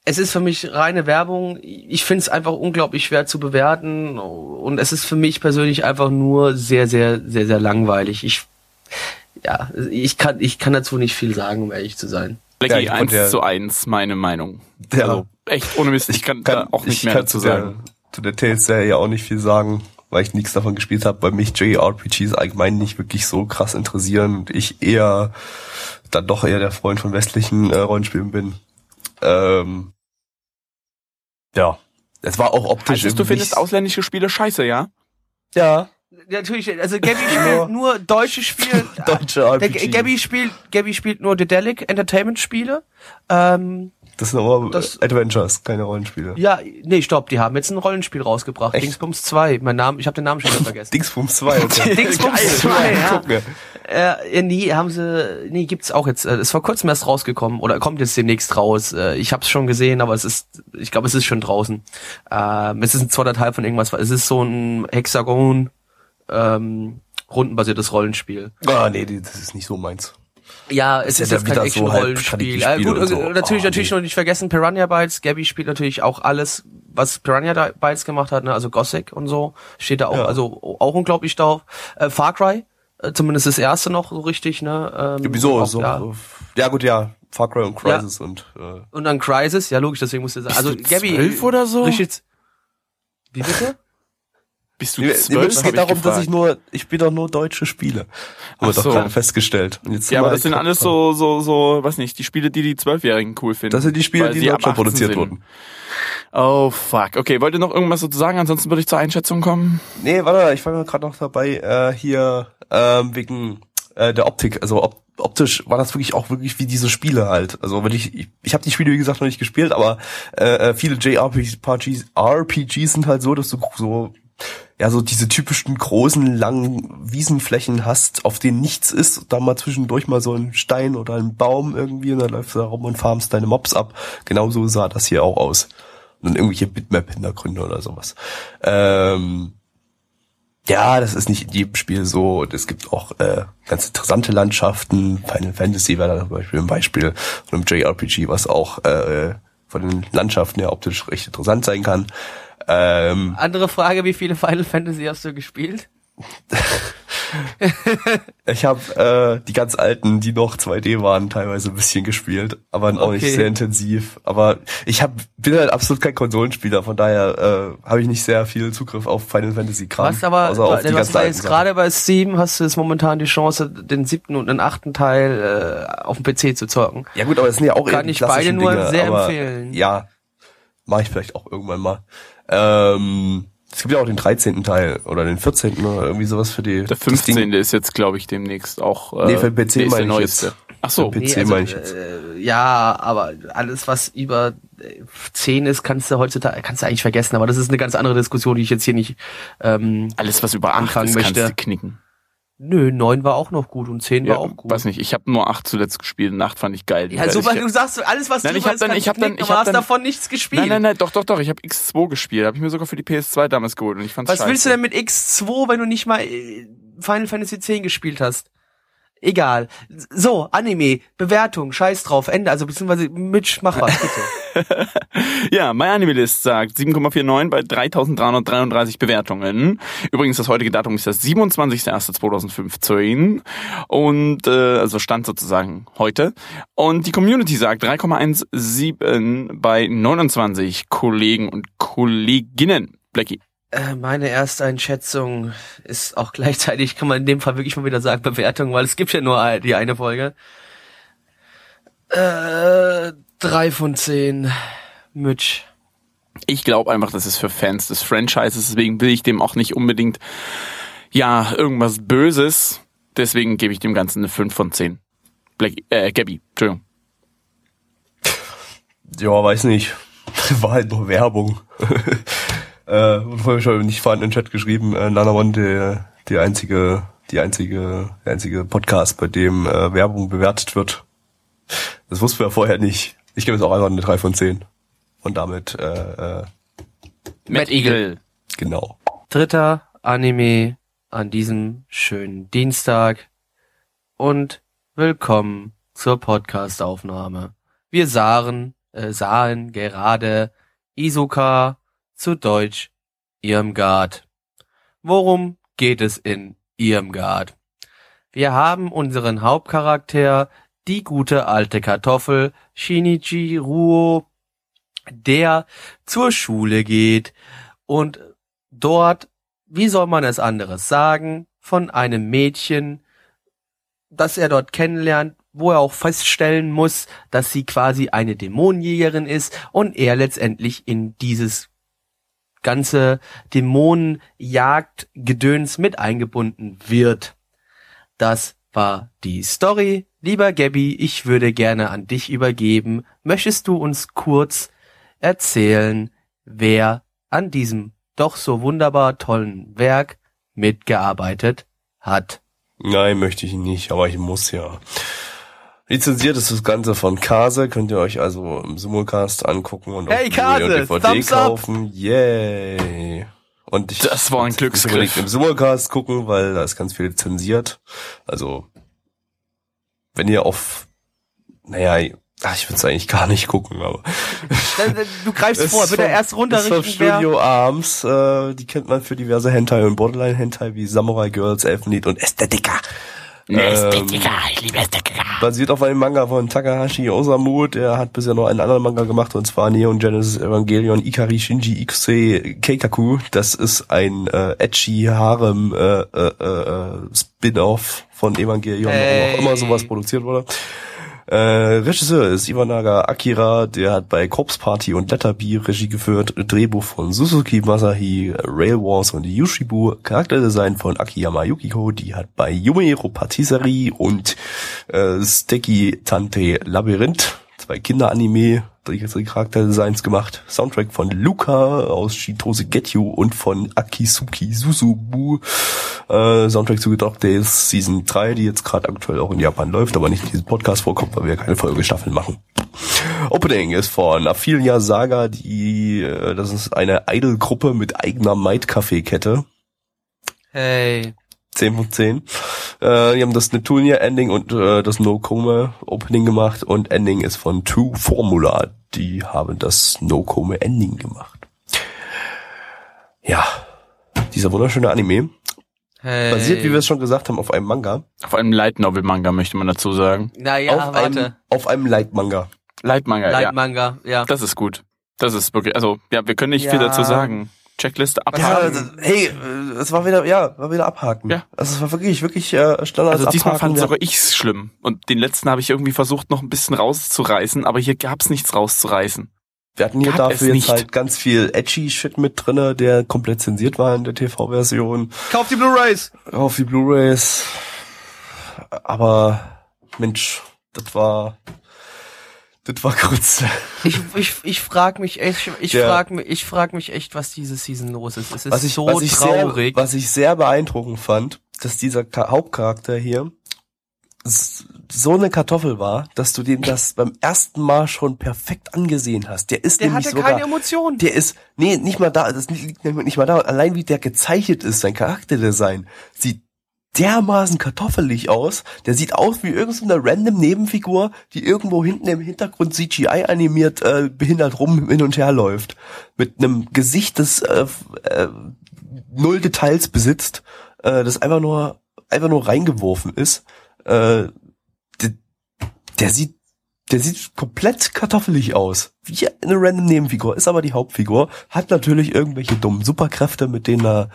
es ist für mich reine Werbung. Ich finde es einfach unglaublich schwer zu bewerten und es ist für mich persönlich einfach nur sehr, sehr, sehr, sehr langweilig. Ich, ja, ich kann, ich kann dazu nicht viel sagen, um ehrlich zu sein. Blackie ja, 1 zu 1, meine Meinung. Ja. Also, echt ohne Mist, ich kann, kann da auch nicht mehr dazu sagen. Zu der Tales-Serie auch nicht viel sagen, weil ich nichts davon gespielt habe, weil mich JRPGs allgemein nicht wirklich so krass interessieren und ich eher dann doch eher der Freund von westlichen äh, Rollenspielen bin. Ähm, ja, es war auch optisch. Also, du findest ausländische Spiele scheiße, ja? Ja. Natürlich, also Gabby spielt nur deutsche Spiele. Deutsche RPGs. Gabby spielt, Gabby spielt nur Dedelic Entertainment Spiele. Ähm, das sind aber das, Adventures, keine Rollenspiele. Ja, nee, stopp, die haben jetzt ein Rollenspiel rausgebracht. Echt? Dingsbums 2. Mein Name, ich habe den Namen schon wieder vergessen. Dingsbums 2. Okay. Dingsbums 2, ja. Äh, nee, haben sie, nee, gibt's auch jetzt. Äh, ist vor kurzem erst rausgekommen oder kommt jetzt demnächst raus. Äh, ich habe es schon gesehen, aber es ist, ich glaube, es ist schon draußen. Ähm, es ist ein zweiter Teil von irgendwas. Es ist so ein Hexagon, ähm, rundenbasiertes Rollenspiel. Ah, nee, das ist nicht so meins. Ja, es ist, ist jetzt kein Action-Rollenspiel. So halt ja, gut, so. natürlich, oh, natürlich nee. noch nicht vergessen, Piranha Bytes. Gabby spielt natürlich auch alles, was Piranha Bytes gemacht hat, ne? also Gothic und so. Steht da auch, ja. also auch unglaublich drauf. Äh, Far Cry, äh, zumindest das erste noch so richtig, ne? Ähm, Wieso? Auch, so, ja. ja gut, ja. Far Cry und Crisis ja. und äh. Und dann Crisis, ja logisch, deswegen musste sagen. Also Gabby zwölf oder so? Richtig, Wie bitte? Bist du zwölf? es geht darum, dass gefragt. ich nur, ich spiele doch nur deutsche Spiele. Haben wir Ach doch so. gerade festgestellt. Ja, aber wir das sind alles so, so, so, weiß nicht, die Spiele, die die Zwölfjährigen cool finden. Das sind die Spiele, die in Deutschland 18 produziert sind. wurden. Oh, fuck. Okay, wollt ihr noch irgendwas dazu sagen? Ansonsten würde ich zur Einschätzung kommen. Nee, warte, ich war gerade noch dabei, äh, hier, ähm, wegen äh, der Optik. Also op optisch war das wirklich auch wirklich wie diese Spiele halt. Also wenn ich, ich, ich habe die Spiele, wie gesagt, noch nicht gespielt, aber äh, äh, viele JRPGs RPGs sind halt so, dass du so ja, so diese typischen großen, langen Wiesenflächen hast, auf denen nichts ist, dann mal zwischendurch mal so ein Stein oder ein Baum irgendwie und dann läufst du da rum und farmst deine Mobs ab. Genauso sah das hier auch aus. Und dann irgendwelche Bitmap-Hintergründe oder sowas. Ähm, ja, das ist nicht in jedem Spiel so. Und es gibt auch äh, ganz interessante Landschaften. Final Fantasy wäre da zum Beispiel ein Beispiel von einem JRPG, was auch äh, von den Landschaften her optisch recht interessant sein kann. Ähm, Andere Frage, wie viele Final Fantasy hast du gespielt? ich habe äh, die ganz alten, die noch 2D waren, teilweise ein bisschen gespielt, aber auch Okay. nicht sehr intensiv. Aber ich hab, bin halt absolut kein Konsolenspieler, von daher äh, habe ich nicht sehr viel Zugriff auf Final Fantasy Kram. Was aber, außer auf die alten jetzt gerade bei Steam hast du jetzt momentan die Chance, den siebten und den achten Teil äh, auf dem PC zu zocken. Ja gut, aber das sind ja auch Kann ich beide nur Dinge, sehr empfehlen. Ja, mache ich vielleicht auch irgendwann mal. Ähm, es gibt ja auch den 13. Teil oder den 14. oder irgendwie sowas für die. Der das Ding. 15. ist jetzt, glaube ich, demnächst auch. Äh, Nee, für den PC der ist der neueste. jetzt. Ach so. Für PC meine ich jetzt. Äh, ja, aber alles, was über äh, 10 ist, kannst du heutzutage, kannst du eigentlich vergessen. Aber das ist eine ganz andere Diskussion, die ich jetzt hier nicht. Ähm, Alles, was über 8 anfangen ist, kannst möchte. du knicken. Nö, 9 war auch noch gut und 10 war auch gut. weiß nicht. Ich habe nur 8 zuletzt gespielt. und 8 fand ich geil. Ja, Weil super, ich, du sagst alles, was Nein, du ich hab dann- ich hab dann- ich hab hast dann- davon nichts gespielt. Nein, nein, nein, doch, doch, doch. Ich habe X2 gespielt. Habe ich mir sogar für die PS2 damals geholt und ich fand's Was scheiße. willst du denn mit X2, wenn du nicht mal äh, Final Fantasy X gespielt hast? Egal. So, Anime, Bewertung, scheiß drauf, Ende. Also beziehungsweise Mitch, mach was, bitte. Ja, MyAnimeList sagt 7,49 bei 3333 Bewertungen. Übrigens, das heutige Datum ist das 27.01.2015 und äh, also Stand sozusagen heute. Und die Community sagt 3,17 bei 29 Kollegen und Kolleginnen. Blackie. Äh, meine erste Einschätzung ist auch gleichzeitig, kann man in dem Fall wirklich mal wieder sagen, Bewertung, weil es gibt ja nur die eine Folge. Äh, drei von zehn. Mitch. Ich glaube einfach, das ist für Fans des Franchises, deswegen will ich dem auch nicht unbedingt ja irgendwas Böses. Deswegen gebe ich dem Ganzen eine 5 von 10. Blackie, äh, Gabby, Entschuldigung. Ja, weiß nicht. War halt nur Werbung. äh, und vorher schon nicht vorhin in den Chat geschrieben, äh, Nana One, der, die einzige, die einzige, der einzige Podcast, bei dem äh, Werbung bewertet wird. Das wussten wir vorher nicht. Ich gebe jetzt auch einfach eine 3 von 10. Und damit, äh, äh, Matt Eagle. genau. Dritter Anime an diesem schönen Dienstag und willkommen zur Podcastaufnahme. Wir sahen, äh, sahen gerade Isoka zu Deutsch Irmgard. Worum geht es in Irmgard? Wir haben unseren Hauptcharakter, die gute alte Kartoffel Shinichi Ruo, der zur Schule geht und dort, wie soll man es anderes sagen, von einem Mädchen, das er dort kennenlernt, wo er auch feststellen muss, dass sie quasi eine Dämonenjägerin ist und er letztendlich in dieses ganze Dämonenjagd-Gedöns mit eingebunden wird. Das war die Story. Lieber Gabby, ich würde gerne an dich übergeben. Möchtest du uns kurz erzählen, wer an diesem doch so wunderbar tollen Werk mitgearbeitet hat? Nein, möchte ich nicht, aber ich muss ja. Lizenziert ist das Ganze von Kase, könnt ihr euch also im Simulcast angucken und Hey, auf Kase, und DVD Thumbs up. kaufen. Yay! Und ich, Das war ein Glücksgriff. im Simulcast gucken, weil da ist ganz viel zensiert. Also, wenn ihr auf, naja, ach, ich würde es eigentlich gar nicht gucken, aber Du greifst vor, bitte vom- erst das ist runterrichten, wer... Studio Arms, äh, die kennt man für diverse Hentai und Borderline Hentai wie Samurai Girls, Elfenlied und Ästhetika. Ästhetiker. Basiert auf einem Manga von Takahashi Osamu, der hat bisher noch einen anderen Manga gemacht, und zwar Neon Genesis Evangelion Ikari Shinji Ikuse Keikaku. Das ist ein äh, edgy Harem äh, äh, äh, Spin-off von Evangelion, Hey. warum auch immer sowas produziert wurde. Äh, Regisseur ist Iwanaga Akira, der hat bei Corpse Party und Letterby Regie geführt, Drehbuch von Suzuki Masahi, Rail Wars und Yushibu, Charakterdesign von Akiyama Yukiko, die hat bei Yumero Patisserie und äh, Sticky Tante Labyrinth, zwei Kinderanime, die Charakterdesigns gemacht, Soundtrack von Luca aus Shitose Getyu und von Akisuki Susubu, äh, Soundtrack zu Dog Days Season 3, die jetzt gerade aktuell auch in Japan läuft, aber nicht in diesem Podcast vorkommt, weil wir keine Folgestaffeln machen. Opening ist von Aphilia Saga, die, äh, das ist eine Idol-Gruppe mit eigener Might-Café-Kette. Hey. 10 von 10. Äh, die haben das Neptunia-Ending und äh, das No-Kome-Opening gemacht und Ending ist von True Formula. Die haben das No-Kome-Ending gemacht. Ja, dieser wunderschöne Anime Hey. basiert, wie wir es schon gesagt haben, auf einem Manga. Auf einem Light Novel Manga möchte man dazu sagen. Naja, auf, einem, warte. auf einem Light-Manga. Light Manga, Light ja. Manga, ja. Das ist gut. Das ist wirklich, also, ja, wir können nicht viel Ja. dazu sagen. Checkliste Ja, abhaken. das- hey, es war wieder, ja, war wieder abhaken. Ja. Also es war wirklich, wirklich äh, Standard. Also diesmal abhaken. fand Wir- sogar ich's schlimm. Und den letzten habe ich irgendwie versucht, noch ein bisschen rauszureißen, aber hier gab's nichts rauszureißen. Wir hatten hier Gab dafür jetzt nicht. halt ganz viel edgy Shit mit drinne, der komplett zensiert war in der TV-Version. Kauf die Blu-Rays! Auf die Blu-rays. Aber Mensch, das war, das war Grütze. Ich, ich, ich frag mich echt, ich Ja. frag mich, ich frag mich echt, was diese Season los ist. Es ist Was ich, so was ich traurig. Sehr, was ich sehr beeindruckend fand, dass dieser Ka- Hauptcharakter hier so eine Kartoffel war, dass du den das beim ersten Mal schon perfekt angesehen hast. Der ist der nämlich hatte sogar, keine Emotionen. Der ist, nee, nicht mal da, das liegt nicht mal da, allein wie der gezeichnet ist, sein Charakterdesign, sieht dermaßen kartoffelig aus. Der sieht aus wie irgendeine random Nebenfigur, die irgendwo hinten im Hintergrund CGI animiert äh, behindert rum hin und her läuft. Mit einem Gesicht, das äh, äh, null Details besitzt, äh, das einfach nur einfach nur reingeworfen ist. Äh, der, der sieht der sieht komplett kartoffelig aus. Wie eine random Nebenfigur, ist aber die Hauptfigur, hat natürlich irgendwelche dummen Superkräfte, mit denen er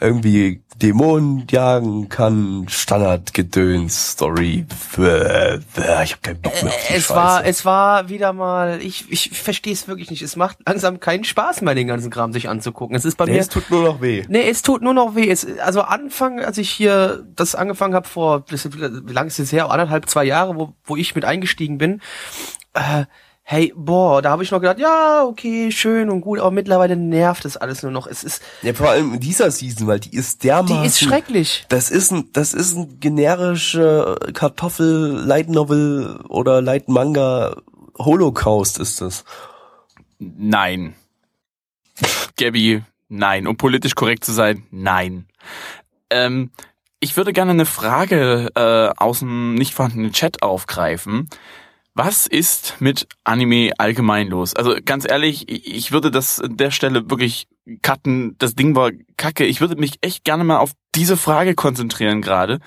irgendwie Dämonen jagen kann, Standardgedöns, Story. Ich hab keinen Bock mehr auf die es Scheiße. war, es war wieder mal, ich, ich verstehe es wirklich nicht. Es macht langsam keinen Spaß mehr, den ganzen Kram sich anzugucken. Es ist bei nee, mir, es tut nur noch weh. Nee, es tut nur noch weh. Es, also Anfang, als ich hier das angefangen habe vor, wie lange ist es her? Anderthalb, zwei Jahre, wo, wo ich mit eingestiegen bin. Äh, hey, boah, da habe ich noch gedacht, ja, okay, schön und gut, aber mittlerweile nervt es alles nur noch. Es ist, Ja, vor allem in dieser Season, weil die ist dermaßen... die ist schrecklich. Das ist ein, das ist ein generische Kartoffel Light Novel oder Light Manga Holocaust ist das. Nein. Gabby, nein. Um politisch korrekt zu sein, nein. Ähm, ich würde gerne eine Frage äh, aus dem nicht vorhandenen Chat aufgreifen. Was ist mit Anime allgemein los? Also ganz ehrlich, ich würde das an der Stelle wirklich cutten. Das Ding war kacke. Ich würde mich echt gerne mal auf diese Frage konzentrieren gerade.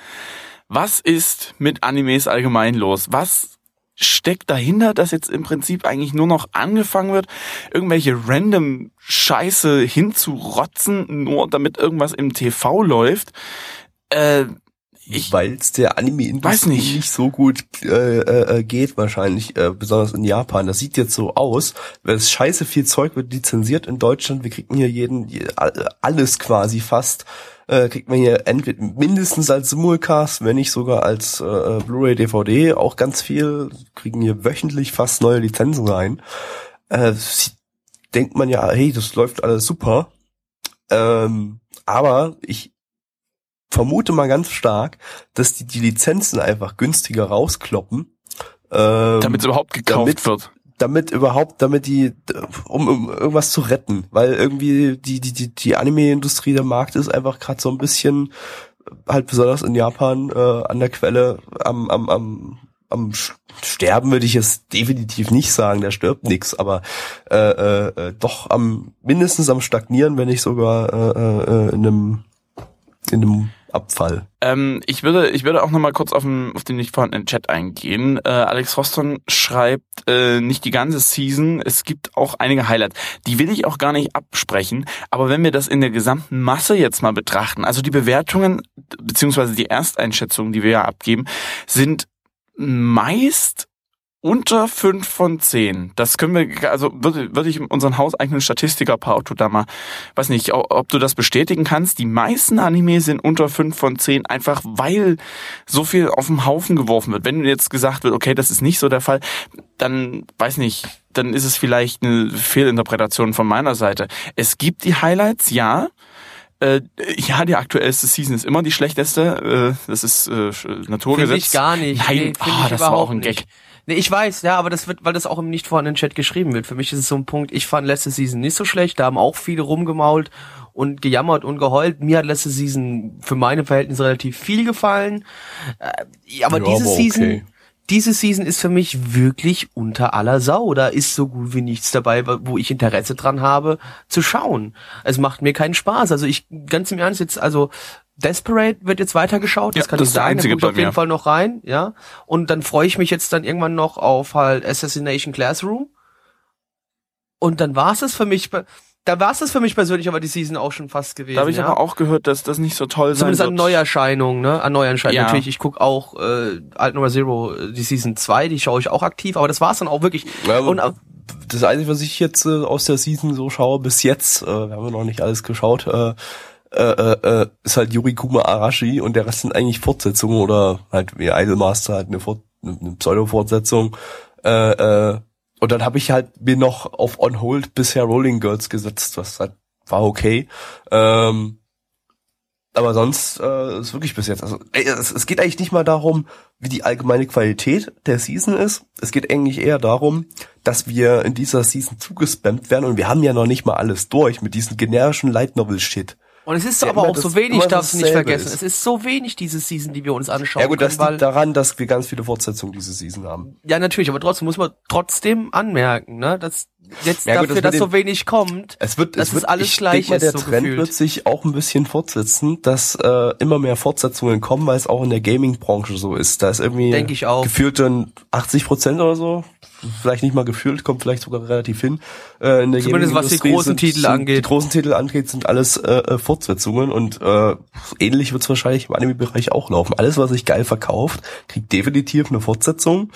Was ist mit Animes allgemein los? Was steckt dahinter, dass jetzt im Prinzip eigentlich nur noch angefangen wird, irgendwelche random Scheiße hinzurotzen, nur damit irgendwas im TV läuft? Äh, Weil es der Anime-Industrie nicht. nicht. so gut äh, äh, geht wahrscheinlich, äh, besonders in Japan. Das sieht jetzt so aus, weil es scheiße viel Zeug wird lizenziert in Deutschland. Wir kriegen hier jeden, je- all- alles quasi fast, äh, kriegt man hier entweder mindestens als Simulcast, wenn nicht sogar als äh, Blu-ray, DVD, auch ganz viel, kriegen hier wöchentlich fast neue Lizenzen rein. Äh, denkt man ja, hey, das läuft alles super. Ähm, aber ich vermute mal ganz stark, dass die die Lizenzen einfach günstiger rauskloppen. Ähm, damit es überhaupt gekauft damit- wird. damit überhaupt, damit die, um, um irgendwas zu retten, weil irgendwie die die die, die Anime-Industrie, der Markt ist einfach gerade so ein bisschen, halt besonders in Japan äh, an der Quelle am am am am Sterben würde ich jetzt definitiv nicht sagen, der stirbt nix, aber äh, äh, äh, doch am mindestens am Stagnieren, wenn nicht sogar äh, äh, in einem in einem Abfall. Ähm, ich würde, ich würde auch noch mal kurz auf den, auf den nicht vorhandenen Chat eingehen. Äh, Alex Roston schreibt äh, nicht die ganze Season. Es gibt auch einige Highlights. Die will ich auch gar nicht absprechen. Aber wenn wir das in der gesamten Masse jetzt mal betrachten, also die Bewertungen beziehungsweise die Ersteinschätzungen, die wir ja abgeben, sind meist unter fünf von zehn. Das können wir, also würde, würde ich unseren hauseigenen Statistiker Pauto da mal, weiß nicht, ob du das bestätigen kannst. Die meisten Anime sind unter fünf von zehn, einfach weil so viel auf den Haufen geworfen wird. Wenn jetzt gesagt wird, okay, das ist nicht so der Fall, dann weiß nicht, dann ist es vielleicht eine Fehlinterpretation von meiner Seite. Es gibt die Highlights, ja. Äh, ja, die aktuellste Season ist immer die schlechteste. Äh, das ist äh, Naturgesetz. Finde ich gar nicht. Nein, nee, ah, das war auch ein Gag. Nicht. Nee, ich weiß, ja, aber das wird, weil das auch im nicht vorhandenen Chat geschrieben wird. Für mich ist es so ein Punkt, ich fand letzte Season nicht so schlecht, da haben auch viele rumgemault und gejammert und geheult. Mir hat letzte Season für meine Verhältnisse relativ viel gefallen. Äh, aber Ja, diese aber Season, okay. Diese Season ist für mich wirklich unter aller Sau. Da ist so gut wie nichts dabei, wo ich Interesse dran habe, zu schauen. Es macht mir keinen Spaß. Also ich, ganz im Ernst, jetzt, also Desperate wird jetzt weitergeschaut, das Ja, kann das ich sagen, da gucke auf jeden. Fall noch rein, ja. Und dann freue ich mich jetzt dann irgendwann noch auf halt Assassination Classroom. Und dann war es das für mich, da war es das für mich persönlich aber die Season auch schon fast gewesen. Da habe ich ja? aber auch gehört, dass das nicht so toll sein Zumindest an wird. Neuerscheinungen, ne? An Neuerscheinungen. Ja. Natürlich, ich guck auch äh, Alt Nummer Zero, äh, die Season 2, die schaue ich auch aktiv, aber das war's dann auch wirklich. Ja, aber Und äh, das Einzige, was ich jetzt äh, aus der Season so schaue, bis jetzt, äh, wir haben ja noch nicht alles geschaut, äh, äh, äh, äh, ist halt Yurikuma Arashi und der Rest sind eigentlich Fortsetzungen oder halt wie Idolmaster halt eine, Fort eine Pseudo-Fortsetzung. Äh, äh, und dann habe ich halt mir noch auf On Hold bisher Rolling Girls gesetzt, was halt war okay. Ähm, aber sonst äh, ist wirklich bis jetzt. Also ey, es, es geht eigentlich nicht mal darum, wie die allgemeine Qualität der Season ist. Es geht eigentlich eher darum, dass wir in dieser Season zugespammt werden und wir haben ja noch nicht mal alles durch mit diesem generischen Light Novel Shit. Und es ist Ja, aber auch so das- wenig, darfst du nicht vergessen. ist. Es ist so wenig diese Season, die wir uns anschauen Ja gut, das können, liegt daran, dass wir ganz viele Fortsetzungen diese Season haben. ja natürlich, aber trotzdem muss man trotzdem anmerken, ne, dass jetzt Ja, gut, dafür, das dass so wenig kommt, Es wird, Dass es wird alles ich gleich denk mal, der so Trend gefühlt. wird sich auch ein bisschen fortsetzen, dass äh, immer mehr Fortsetzungen kommen, weil es auch in der Gaming-Branche so ist. Da ist irgendwie Denk ich auch. gefühlt dann 80 Prozent oder so, vielleicht nicht mal gefühlt, kommt vielleicht sogar relativ hin. Äh, in der Zumindest was die großen sind, Titel sind, angeht. Die großen Titel angeht, sind alles äh, äh, Fortsetzungen und äh, ähnlich wird es wahrscheinlich im Anime-Bereich auch laufen. Alles, was sich geil verkauft, kriegt definitiv eine Fortsetzung.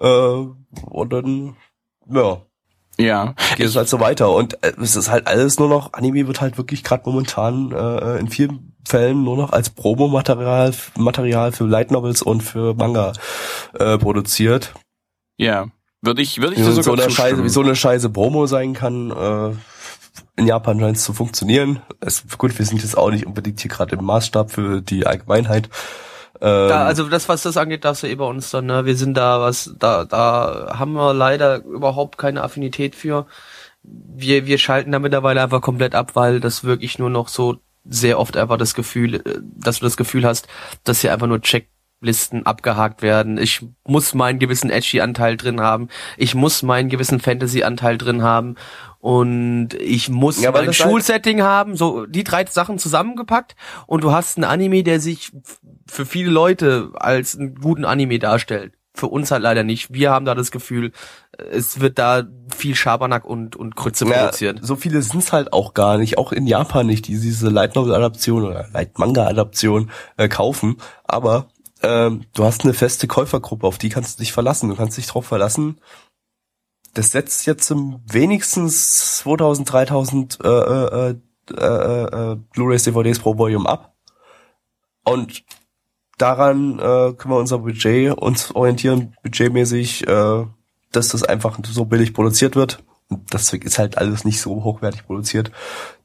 Äh, und dann, ja, Ja. geht es halt so weiter. Und äh, es ist halt alles nur noch, Anime wird halt wirklich gerade momentan äh, in vielen Fällen nur noch als Promomaterial Material für Light Novels und für Manga äh, produziert. Ja. Würde ich, würde ich Wie dir so, sogar eine Scheiße, wie so eine Scheiße Promo sein kann. Äh, in Japan scheint es zu funktionieren. Es, gut, wir sind jetzt auch nicht unbedingt hier gerade im Maßstab für die Allgemeinheit. Ähm, Da, also das, was das angeht, darfst du eh bei uns dann, ne? Wir sind da, was, da, da haben wir leider überhaupt keine Affinität für. Wir, wir schalten da mittlerweile einfach komplett ab, weil das wirklich nur noch so sehr oft einfach das Gefühl, äh, dass du das Gefühl hast, dass hier einfach nur Checklisten abgehakt werden. Ich muss meinen gewissen Edgy-Anteil drin haben. Ich muss meinen gewissen Fantasy-Anteil drin haben. Und ich muss Ja, mein das halt- Schulsetting haben. So, die drei Sachen zusammengepackt. Und du hast einen Anime, der sich für viele Leute als einen guten Anime darstellt. Für uns halt leider nicht. Wir haben da das Gefühl, es wird da viel Schabernack und, und Krütze Ja, produziert. so viele sind's halt auch gar nicht, auch in Japan nicht, die diese Light Novel Adaption oder Light Manga Adaption äh, kaufen. Aber ähm, du hast eine feste Käufergruppe, auf die kannst du dich verlassen. Du kannst dich drauf verlassen. Das setzt jetzt wenigstens 2000, 3000 äh, äh, äh, äh, Blu-rays, DVDs pro Volume ab. Und daran äh, können wir unser Budget uns orientieren, budgetmäßig, äh, dass das einfach so billig produziert wird. Das ist halt alles nicht so hochwertig produziert,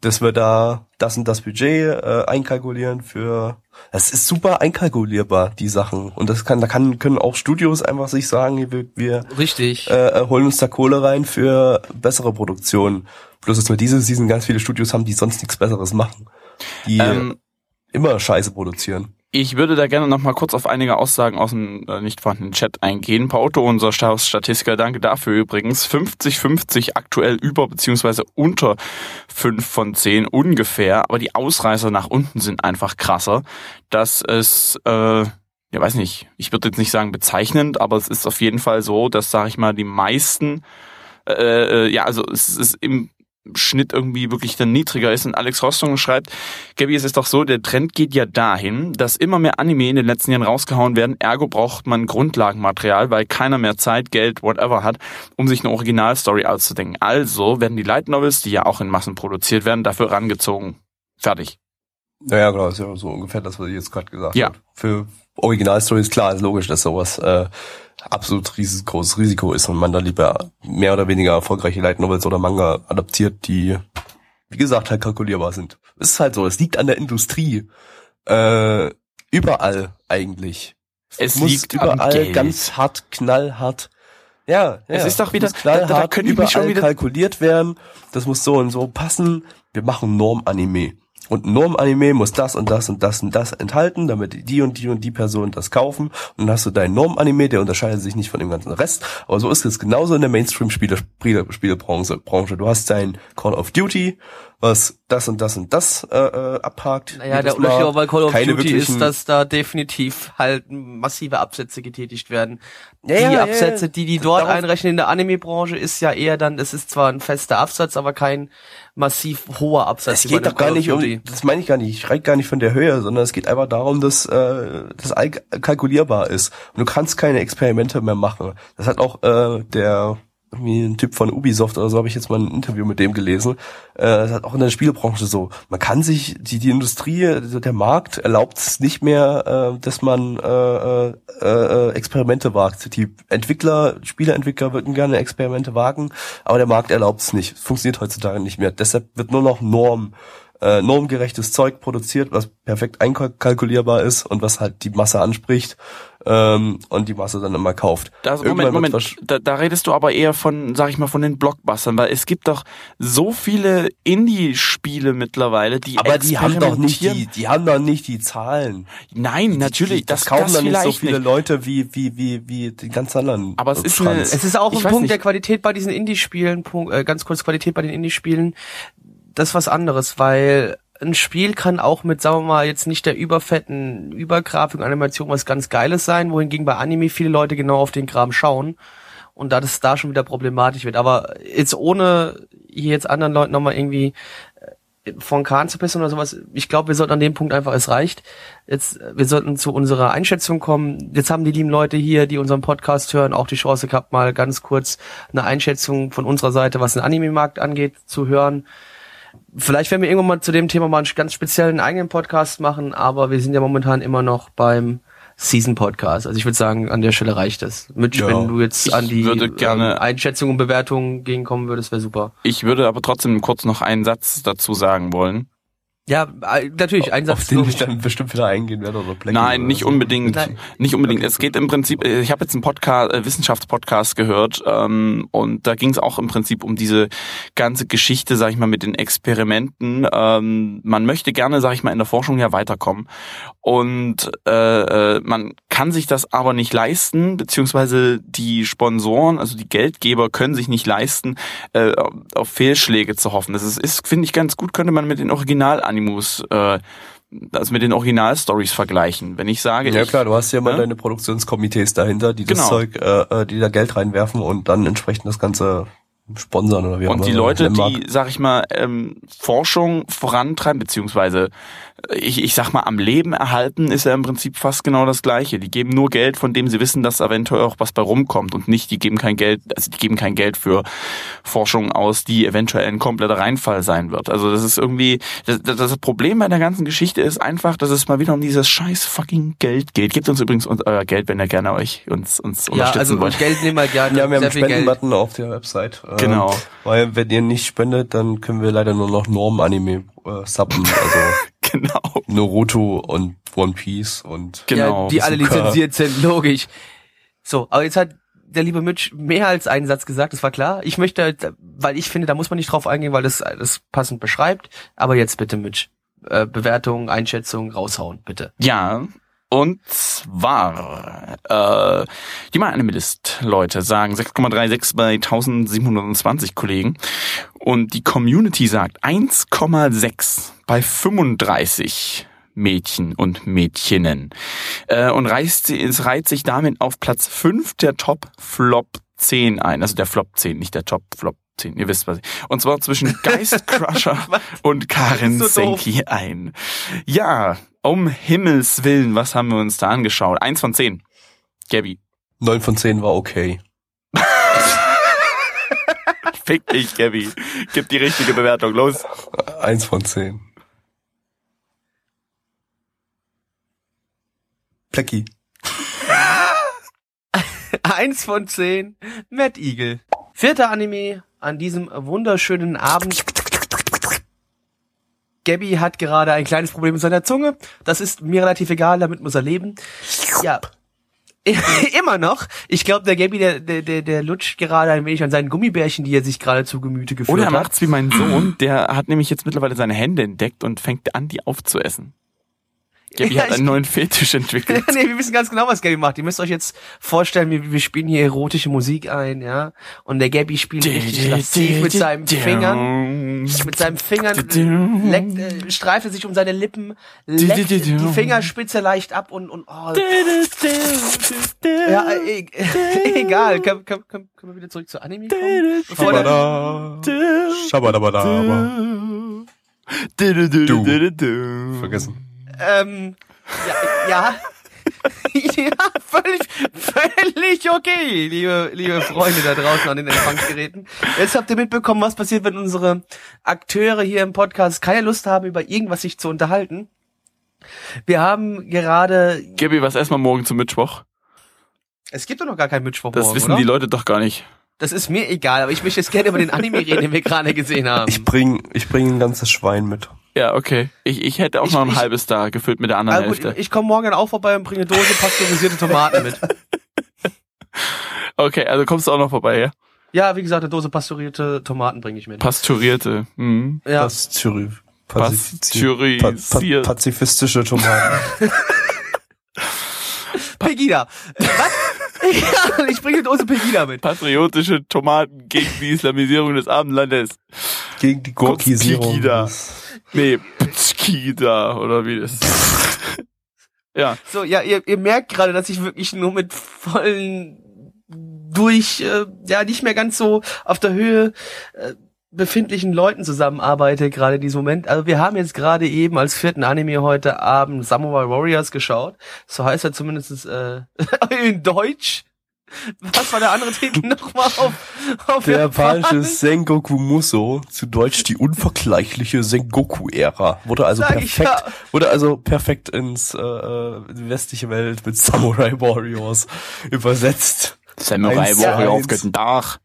dass wir da das und das Budget äh, einkalkulieren für. Es ist super einkalkulierbar die Sachen und das kann, da kann können auch Studios einfach sich sagen, wir, wir Richtig. äh, äh, holen uns da Kohle rein für bessere Produktionen. Bloß dass wir diese Season ganz viele Studios haben, die sonst nichts Besseres machen, die Ähm, immer Scheiße produzieren. Ich würde da gerne noch mal kurz auf einige Aussagen aus dem äh, nicht vorhandenen Chat eingehen. Paolo, unser Statistiker, danke dafür übrigens. 50-50 aktuell über beziehungsweise unter 5 von 10 ungefähr. Aber die Ausreißer nach unten sind einfach krasser. Das ist, äh, ja weiß nicht, ich würde jetzt nicht sagen bezeichnend, aber es ist auf jeden Fall so, dass, sage ich mal, die meisten äh, äh, ja, also es ist im Schnitt irgendwie wirklich dann niedriger ist. Und Alex Rostung schreibt, Gabi, es ist doch so, der Trend geht ja dahin, dass immer mehr Anime in den letzten Jahren rausgehauen werden. Ergo braucht man Grundlagenmaterial, weil keiner mehr Zeit, Geld, whatever hat, um sich eine Originalstory auszudenken. Also werden die Light Novels, die ja auch in Massen produziert werden, dafür rangezogen. Fertig. Naja, genau, das ist ja so ungefähr das, was ich jetzt gerade gesagt ja. habe. Für Originalstories, klar, ist logisch, dass sowas äh, absolut großes Risiko ist und man da lieber mehr oder weniger erfolgreiche Light Novels oder Manga adaptiert, die, wie gesagt, halt kalkulierbar sind. Es ist halt so, es liegt an der Industrie. Äh, überall eigentlich. Es muss liegt überall ganz hart, knallhart. Ja, ja, es ist doch wieder, knallhart, da, da können überall kalkuliert werden. Das muss so und so passen. Wir machen Norm-Anime. Und ein Norm-Anime muss das und das und das und das enthalten, damit die und die und die Person das kaufen. Und dann hast du deinen Norm-Anime, der unterscheidet sich nicht von dem ganzen Rest. Aber so ist es genauso in der Mainstream-Spielebranche. Du hast dein Call of Duty, was das und das und das äh, äh abhakt. Naja, der Unterschied auch bei Call of Duty ist, dass da definitiv halt massive Absätze getätigt werden. Ja, die ja, Absätze, die die dort einrechnen in der Anime-Branche, ist ja eher dann, es ist zwar ein fester Absatz, aber kein massiv hoher Absatz. Es geht doch gar nicht um, das meine ich gar nicht, ich schreibe gar nicht von der Höhe, sondern es geht einfach darum, dass äh, das kalkulierbar ist. Und du kannst keine Experimente mehr machen. Das hat auch äh, der irgendwie ein Typ von Ubisoft oder so, habe ich jetzt mal ein Interview mit dem gelesen. Äh, das hat auch in der Spielebranche so. Man kann sich, die, die Industrie, also der Markt erlaubt es nicht mehr, äh, dass man äh, äh, äh, Experimente wagt. Die Entwickler, Spieleentwickler würden gerne Experimente wagen, aber der Markt erlaubt es nicht. Funktioniert heutzutage nicht mehr. Deshalb wird nur noch Norm äh, normgerechtes Zeug produziert, was perfekt einkalkulierbar ist und was halt die Masse anspricht ähm, und die Masse dann immer kauft. Das, Moment, Moment, da, da redest du aber eher von, sag ich mal, von den Blockbustern, weil es gibt doch so viele Indie-Spiele mittlerweile, die Aber die haben doch nicht die, die haben doch nicht die Zahlen. Nein, die, natürlich, die, das, das kaufen das doch nicht so viele nicht. Leute wie wie wie wie die ganz anderen. Aber es ist eine, es ist auch ein Punkt nicht. der Qualität bei diesen Indie-Spielen, äh, ganz kurz Qualität bei den Indie-Spielen das ist was anderes, weil ein Spiel kann auch mit, sagen wir mal, jetzt nicht der überfetten Übergrafik, Animation was ganz Geiles sein, wohingegen bei Anime viele Leute genau auf den Kram schauen und da das da schon wieder problematisch wird. Aber jetzt ohne hier jetzt anderen Leuten nochmal irgendwie äh, von Kahn zu pissen oder sowas, ich glaube, wir sollten an dem Punkt einfach, es reicht. Jetzt, wir sollten zu unserer Einschätzung kommen. Jetzt haben die lieben Leute hier, die unseren Podcast hören, auch die Chance gehabt, mal ganz kurz eine Einschätzung von unserer Seite, was den Anime-Markt angeht, zu hören. Vielleicht werden wir irgendwann mal zu dem Thema mal einen ganz speziellen eigenen Podcast machen, aber wir sind ja momentan immer noch beim Season Podcast. Also ich würde sagen, an der Stelle reicht es. Mitch, ja. wenn du jetzt an die ähm, Einschätzung und Bewertung gegenkommen würdest, wäre super. Ich würde aber trotzdem kurz noch einen Satz dazu sagen wollen. Ja, äh, natürlich, ein Satz. Auf den ich dann bestimmt wieder eingehen werde oder Blackie Nein, nicht so. unbedingt. Nein. Nicht unbedingt. Es geht im Prinzip, äh, ich habe jetzt einen Podcast, äh, Wissenschaftspodcast gehört ähm, und da ging es auch im Prinzip um diese ganze Geschichte, sag ich mal, mit den Experimenten. Ähm, man möchte gerne, sag ich mal, in der Forschung ja weiterkommen und äh, äh, man kann sich das aber nicht leisten, beziehungsweise die Sponsoren, also die Geldgeber können sich nicht leisten, äh, auf Fehlschläge zu hoffen. Das ist, ist finde ich, ganz gut, könnte man mit den Original-Animus äh, also mit den Originalstories vergleichen. Wenn ich sage, ja ich, klar, du hast ja mal ne? deine Produktionskomitees dahinter, die das genau. Zeug, äh, äh, die da Geld reinwerfen und dann entsprechend das Ganze sponsern oder wie auch immer. Und die Leute, die, sag ich mal, ähm, Forschung vorantreiben, beziehungsweise ich, ich sag mal, am Leben erhalten ist ja im Prinzip fast genau das Gleiche. Die geben nur Geld, von dem sie wissen, dass eventuell auch was bei rumkommt und nicht, die geben kein Geld, also die geben kein Geld für Forschung aus, die eventuell ein kompletter Reinfall sein wird. Also das ist irgendwie, das, das Problem bei der ganzen Geschichte ist einfach, dass es mal wieder um dieses scheiß fucking Geld geht. Gebt uns übrigens euer Geld, wenn ihr gerne euch uns, uns ja, unterstützen also wollt. Geld nehmen wir gerne. Ja, wir haben einen Spendenbutton auf der Website. Genau. Ähm, weil wenn ihr nicht spendet, dann können wir leider nur noch Norm-Anime äh, subben. Also genau. Naruto und One Piece und genau. Ja, die alle lizenziert sind, logisch. So, aber jetzt hat der liebe Mitch mehr als einen Satz gesagt, das war klar. Ich möchte, weil ich finde, da muss man nicht drauf eingehen, weil das das passend beschreibt. Aber jetzt bitte, Mitch. äh, Bewertung, Einschätzung raushauen, bitte. Ja, und zwar, äh, die My Animalist Leute sagen 6,36 bei 1720 Kollegen und die Community sagt 1,6 bei 35 Mädchen und Mädchenen äh, und reißt, es reiht sich damit auf Platz 5 der Top Flop 10 ein, also der Flop 10, nicht der Top Flop 10, ihr wisst was ich. Und zwar zwischen Geist Crusher und Karin So. Senki ein. Ja, um Himmels Willen, was haben wir uns da angeschaut? Eins von zehn. Gabby. Neun von zehn war okay. Fick dich, Gabby. Gib die richtige Bewertung. Los. Eins von zehn. Plecki. Eins von zehn, Mad Eagle. Vierter Anime an diesem wunderschönen Abend. Gabby hat gerade ein kleines Problem mit seiner Zunge. Das ist mir relativ egal, damit muss er leben. Ja. Immer noch. Ich glaube, der Gabby, der, der, der, lutscht gerade ein wenig an seinen Gummibärchen, die er sich gerade zu Gemüte geführt Oder er hat. macht's wie mein Sohn, der hat nämlich jetzt mittlerweile seine Hände entdeckt und fängt an, die aufzuessen. Gabby Ja, hat einen neuen Fetisch entwickelt. nee, wir wissen ganz genau, was Gabby macht. Ihr müsst euch jetzt vorstellen, wir, wir spielen hier erotische Musik ein, ja. Und der Gabby spielt richtig lasziv mit seinen Fingern. Mit seinen Fingern leckt, äh, streift er sich um seine Lippen, leckt die Fingerspitze leicht ab und, und oh, ja, e egal. Können, können, können wir wieder zurück zu Anime kommen? Schabada. Schabadabadaba. Du. Vergessen. Ähm, ja, ja. ja, völlig, völlig okay, liebe, liebe Freunde da draußen an den Empfangsgeräten. Jetzt habt ihr mitbekommen, was passiert, wenn unsere Akteure hier im Podcast keine Lust haben, über irgendwas sich zu unterhalten. Wir haben gerade, Gabby, was essen wir morgen zum Mittwoch? es gibt doch noch gar keinen Mittwoch Das morgen, wissen oder? die Leute doch gar nicht. Das ist mir egal, aber ich möchte jetzt gerne über den Anime reden, den wir gerade gesehen haben. Ich bring, ich bring ein ganzes Schwein mit. Ja, okay. Ich, ich hätte auch Ich- noch ein ich- halbes da, gefüllt mit der anderen Ah, gut, Hälfte. ich komme morgen auch vorbei und bringe eine Dose pasteurisierte Tomaten mit. Okay, also kommst du auch noch vorbei, ja? Ja, wie gesagt, eine Dose pasteurierte Tomaten bringe ich mit. Pasteurierte. Mhm. Ja, Pasteuri Pasteurisiert. Pa pazifistische Tomaten. Pegida. Äh, Was? Ja, ich bringe eine Dose Pegida mit. Patriotische Tomaten gegen die Islamisierung des Abendlandes. Gegen die Kurz Gorkisierung. Pegida. Nee, Ptschkida oder wie das. ja, So, ja, ihr, ihr merkt gerade, dass ich wirklich nur mit vollen durch, äh, ja, nicht mehr ganz so auf der Höhe äh, befindlichen Leuten zusammenarbeite, gerade in diesem Moment. Also wir haben jetzt gerade eben als vierten Anime heute Abend Samurai Warriors geschaut. So heißt er zumindest äh, in Deutsch. Was war der andere Titel nochmal auf, auf Der Japanisch? japanische Sengoku Muso, zu Deutsch die unvergleichliche Sengoku-Ära, wurde also Sag perfekt, ja. wurde also perfekt ins äh, äh, westliche Welt mit Samurai Warriors übersetzt. Samurai Eins zu Warrior auf eins. guten Tag.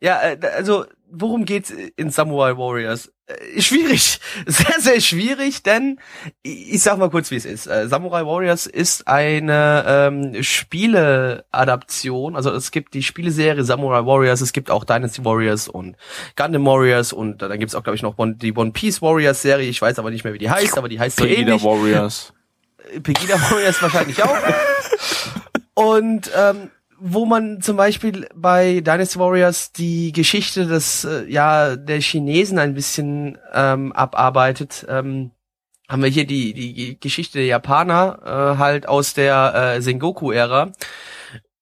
Ja, äh, also worum geht's in Samurai Warriors? Äh, schwierig, sehr sehr schwierig, denn ich sag mal kurz, wie es ist. Äh, Samurai Warriors ist eine ähm, Spieleadaption. Also es gibt die Spieleserie Samurai Warriors, es gibt auch Dynasty Warriors und Gundam Warriors und dann gibt's auch glaube ich noch die One Piece Warriors Serie. Ich weiß aber nicht mehr, wie die heißt, aber die heißt so Pegida ähnlich. Warriors. Pegida Warriors wahrscheinlich auch. Und ähm, wo man zum Beispiel bei Dynasty Warriors die Geschichte des äh, ja der Chinesen ein bisschen ähm, abarbeitet, ähm, haben wir hier die die Geschichte der Japaner äh, halt aus der äh, Sengoku-Ära.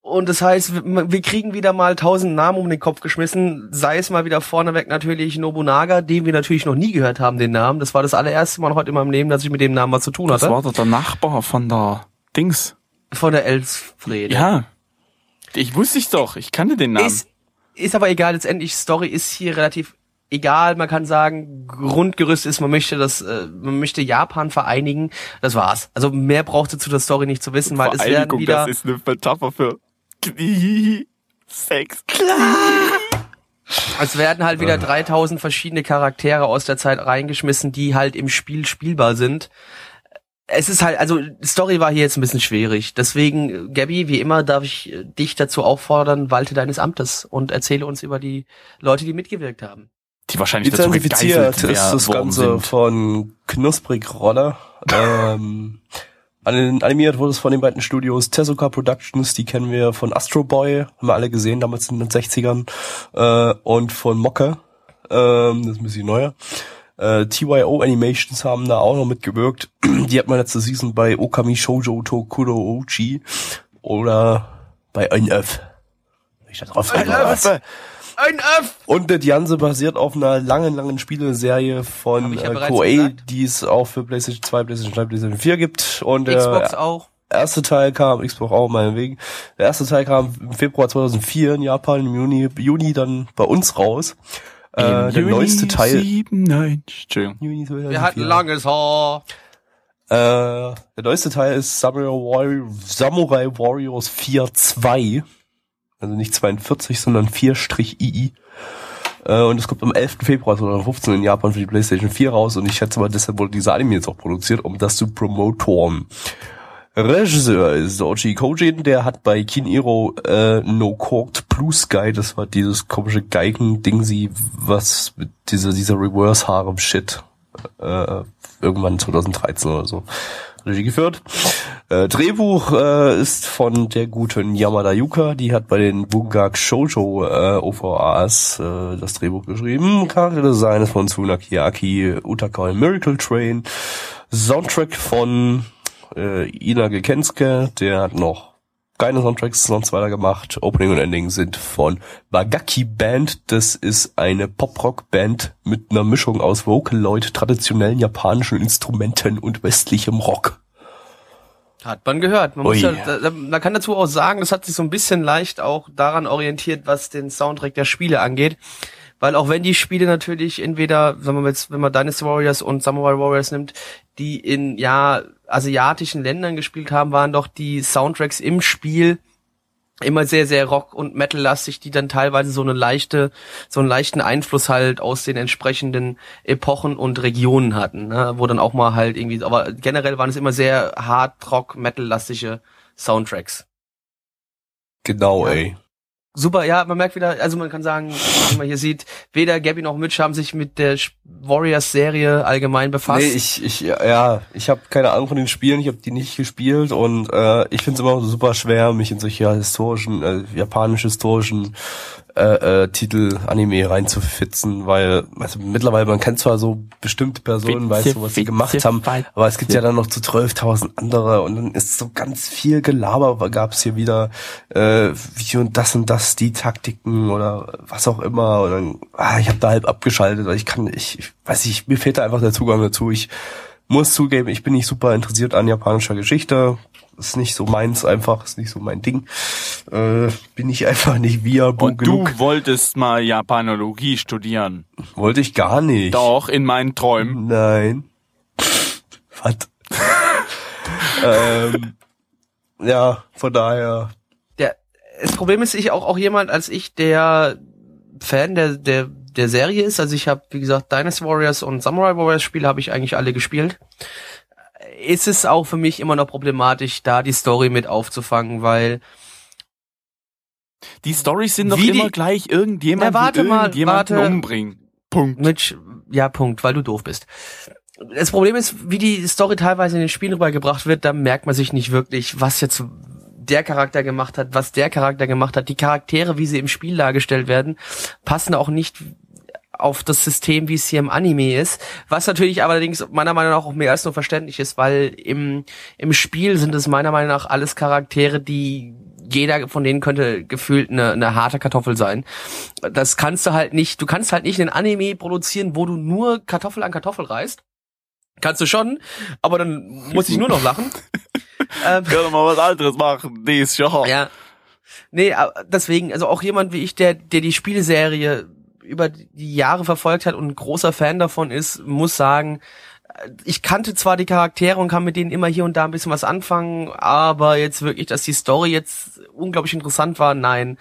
Und das heißt, wir kriegen wieder mal tausend Namen um den Kopf geschmissen. Sei es mal wieder vorneweg natürlich Nobunaga, den wir natürlich noch nie gehört haben, den Namen. Das war das allererste Mal heute in meinem Leben, dass ich mit dem Namen was zu tun Das hatte. war doch der Nachbar von der Dings. Von der Elsfrede. Ja. Ich wusste ich doch. Ich kannte den Namen. Ist, ist aber egal, letztendlich Story ist hier relativ egal. Man kann sagen, Grundgerüst ist, man möchte das, äh, man möchte Japan vereinigen. Das war's. Also mehr braucht ihr zu der Story nicht zu wissen, weil es werden wieder. das ist eine Metapher für Knie, Sex. Es werden halt wieder 3000 verschiedene Charaktere aus der Zeit reingeschmissen, die halt im Spiel spielbar sind. Es ist halt, also Story war hier jetzt ein bisschen schwierig. Deswegen, Gabby, wie immer, darf ich äh, dich dazu auffordern, walte deines Amtes und erzähle uns über die Leute, die mitgewirkt haben. Die wahrscheinlich dazu gegeißelt ist das Ganze sind. von Knusprig Roller. ähm, an- animiert wurde es von den beiden Studios Tezuka Productions, die kennen wir von Astro Boy, haben wir alle gesehen, damals in den 60ern, äh, und von Mocke, ähm, das ist ein bisschen neuer. Äh, TYO Animations haben da auch noch mitgewirkt. Die hat man letzte Season bei Okami Shoujo Tokuro Ochi oder bei NF. Wenn Ich da drauf komme. Ein F! Und das Ganze basiert auf einer langen, langen Spieleserie von ja äh, Koei, die es auch für PlayStation 2, PlayStation 3, PlayStation 4 gibt. Und der Xbox auch. erste Teil kam, Xbox auch meinetwegen, der erste Teil kam im Februar 2004 in Japan, im Juni, Juni dann bei uns raus. Äh, der Juni neueste Teil... 97. Entschuldigung. Juni 2004. Wir hatten langes Haar. Äh, der neueste Teil ist Samurai, Warrior, Samurai Warriors 4.2. Also nicht 42, sondern 4-II. Äh, und es kommt am 11. Februar 2015 in Japan für die PlayStation 4 raus. Und ich schätze mal, deshalb wurde dieser Anime jetzt auch produziert, um das zu promotoren. Regisseur ist Ochi Kojin, der hat bei Kiniro äh, No Corked Blue Sky, das war dieses komische Geigen-Ding, was mit dieser, dieser Reverse-Harem-Shit äh, irgendwann 2013 oder so Regie geführt. Äh, Drehbuch äh, ist von der guten Yamada Yuka, die hat bei den Bungak Shoujo äh, OVAs äh, das Drehbuch geschrieben. Charakterdesign ist von Tsunaki Aki, Utaka in Miracle Train. Soundtrack von äh, Ina Gekenske, der hat noch keine Soundtracks sonst weiter gemacht. Opening und Ending sind von Bagaki Band. Das ist eine Pop-Rock-Band mit einer Mischung aus Vocaloid, traditionellen japanischen Instrumenten und westlichem Rock. Hat man gehört. Man, muss Ui. ja, da, man kann dazu auch sagen, das hat sich so ein bisschen leicht auch daran orientiert, was den Soundtrack der Spiele angeht. Weil auch wenn die Spiele natürlich entweder, wenn man jetzt, wenn man Dynasty Warriors und Samurai Warriors nimmt, die in ja asiatischen Ländern gespielt haben, waren doch die Soundtracks im Spiel immer sehr, sehr Rock- und Metal-lastig, die dann teilweise so eine leichte, so einen leichten Einfluss halt aus den entsprechenden Epochen und Regionen hatten, ne? wo dann auch mal halt irgendwie, aber generell waren es immer sehr hard Rock, Metal-lastige Soundtracks. Genau, Ja. ey. Super, ja, man merkt wieder, also man kann sagen, wie man hier sieht, weder Gabby noch Mitch haben sich mit der Warriors-Serie allgemein befasst. Nee, ich, ich, ja, ich habe keine Ahnung von den Spielen, ich habe die nicht gespielt und äh, ich finde es immer super schwer, mich in solche historischen, äh, japanisch-historischen äh, äh, Titel, Anime reinzufitzen, weil also mittlerweile, man kennt zwar so bestimmte Personen, Witze, weiß so, was sie gemacht haben, aber es gibt ja dann noch zu 12.000 andere und dann ist so ganz viel Gelaber, gab es hier wieder äh, wie und das und das, die Taktiken oder was auch immer und dann, ah, ich habe da halb abgeschaltet, weil ich kann, ich, ich weiß nicht, mir fehlt da einfach der Zugang dazu, ich muss zugeben, ich bin nicht super interessiert an japanischer Geschichte. Ist nicht so meins einfach, ist nicht so mein Ding. Äh, bin ich einfach nicht Viabu Und genug. du wolltest mal Japanologie studieren. Wollte ich gar nicht. Doch, in meinen Träumen. Nein. Was? ähm, ja, von daher. Das Problem ist, ich auch, auch jemand als ich, der Fan der, der, der Serie ist. Also ich habe, wie gesagt, Dynasty Warriors und Samurai Warriors Spiele habe ich eigentlich alle gespielt. Ist es auch für mich immer noch problematisch, da die Story mit aufzufangen, weil Die Storys sind doch die- immer gleich irgendjemand Na, warte mal, irgendjemanden warte. umbringen. Punkt. Mitch, ja, Punkt, weil du doof bist. Das Problem ist, wie die Story teilweise in den Spielen rübergebracht wird, da merkt man sich nicht wirklich, was jetzt der Charakter gemacht hat, was der Charakter gemacht hat. Die Charaktere, wie sie im Spiel dargestellt werden, passen auch nicht auf das System, wie es hier im Anime ist. Was natürlich allerdings meiner Meinung nach auch mehr als nur verständlich ist, weil im, im Spiel sind es meiner Meinung nach alles Charaktere, die jeder von denen könnte gefühlt eine, eine harte Kartoffel sein. Das kannst du halt nicht, du kannst halt nicht einen Anime produzieren, wo du nur Kartoffel an Kartoffel reißt. Kannst du schon, aber dann muss ich nur noch lachen. ähm, Kann doch mal was anderes machen. Dies Jahr. ja. Nee, deswegen, also auch jemand wie ich, der, der die Spielserie über die Jahre verfolgt hat und ein großer Fan davon ist, muss sagen, äh, ich kannte zwar die Charaktere und kann mit denen immer hier und da ein bisschen was anfangen, aber jetzt wirklich, dass die Story jetzt unglaublich interessant war, nein.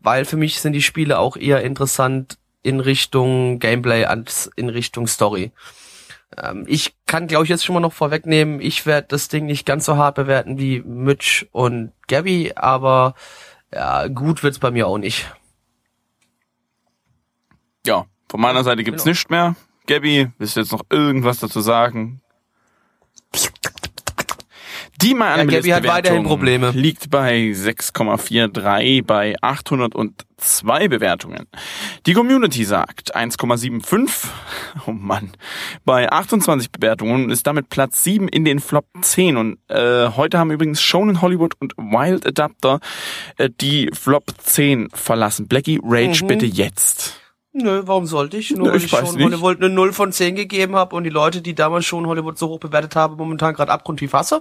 Weil für mich sind die Spiele auch eher interessant in Richtung Gameplay als in Richtung Story. Ähm, ich kann, glaube ich, jetzt schon mal noch vorwegnehmen, ich werde das Ding nicht ganz so hart bewerten wie Mitch und Gabby, aber ja, gut wird's bei mir auch nicht. Ja, Von meiner Seite gibt's Genau. nichts mehr. Gabby, willst du jetzt noch irgendwas dazu sagen? Die My Ja, Bewertung Probleme. liegt bei 6,43 bei 802 Bewertungen. Die Community sagt 1,75. Oh Mann. Bei 28 Bewertungen und ist damit Platz 7 in den Flop 10. Und äh, heute haben übrigens Shonen Hollywood und Wild Adapter äh, die Flop 10 verlassen. Blackie, Rage Mhm. bitte jetzt. Nö, warum sollte ich? Nur Nö, weil ich schon nicht. Hollywood eine 0 von 10 gegeben habe und die Leute, die damals schon Hollywood so hoch bewertet haben, momentan gerade abgrundtief hasse?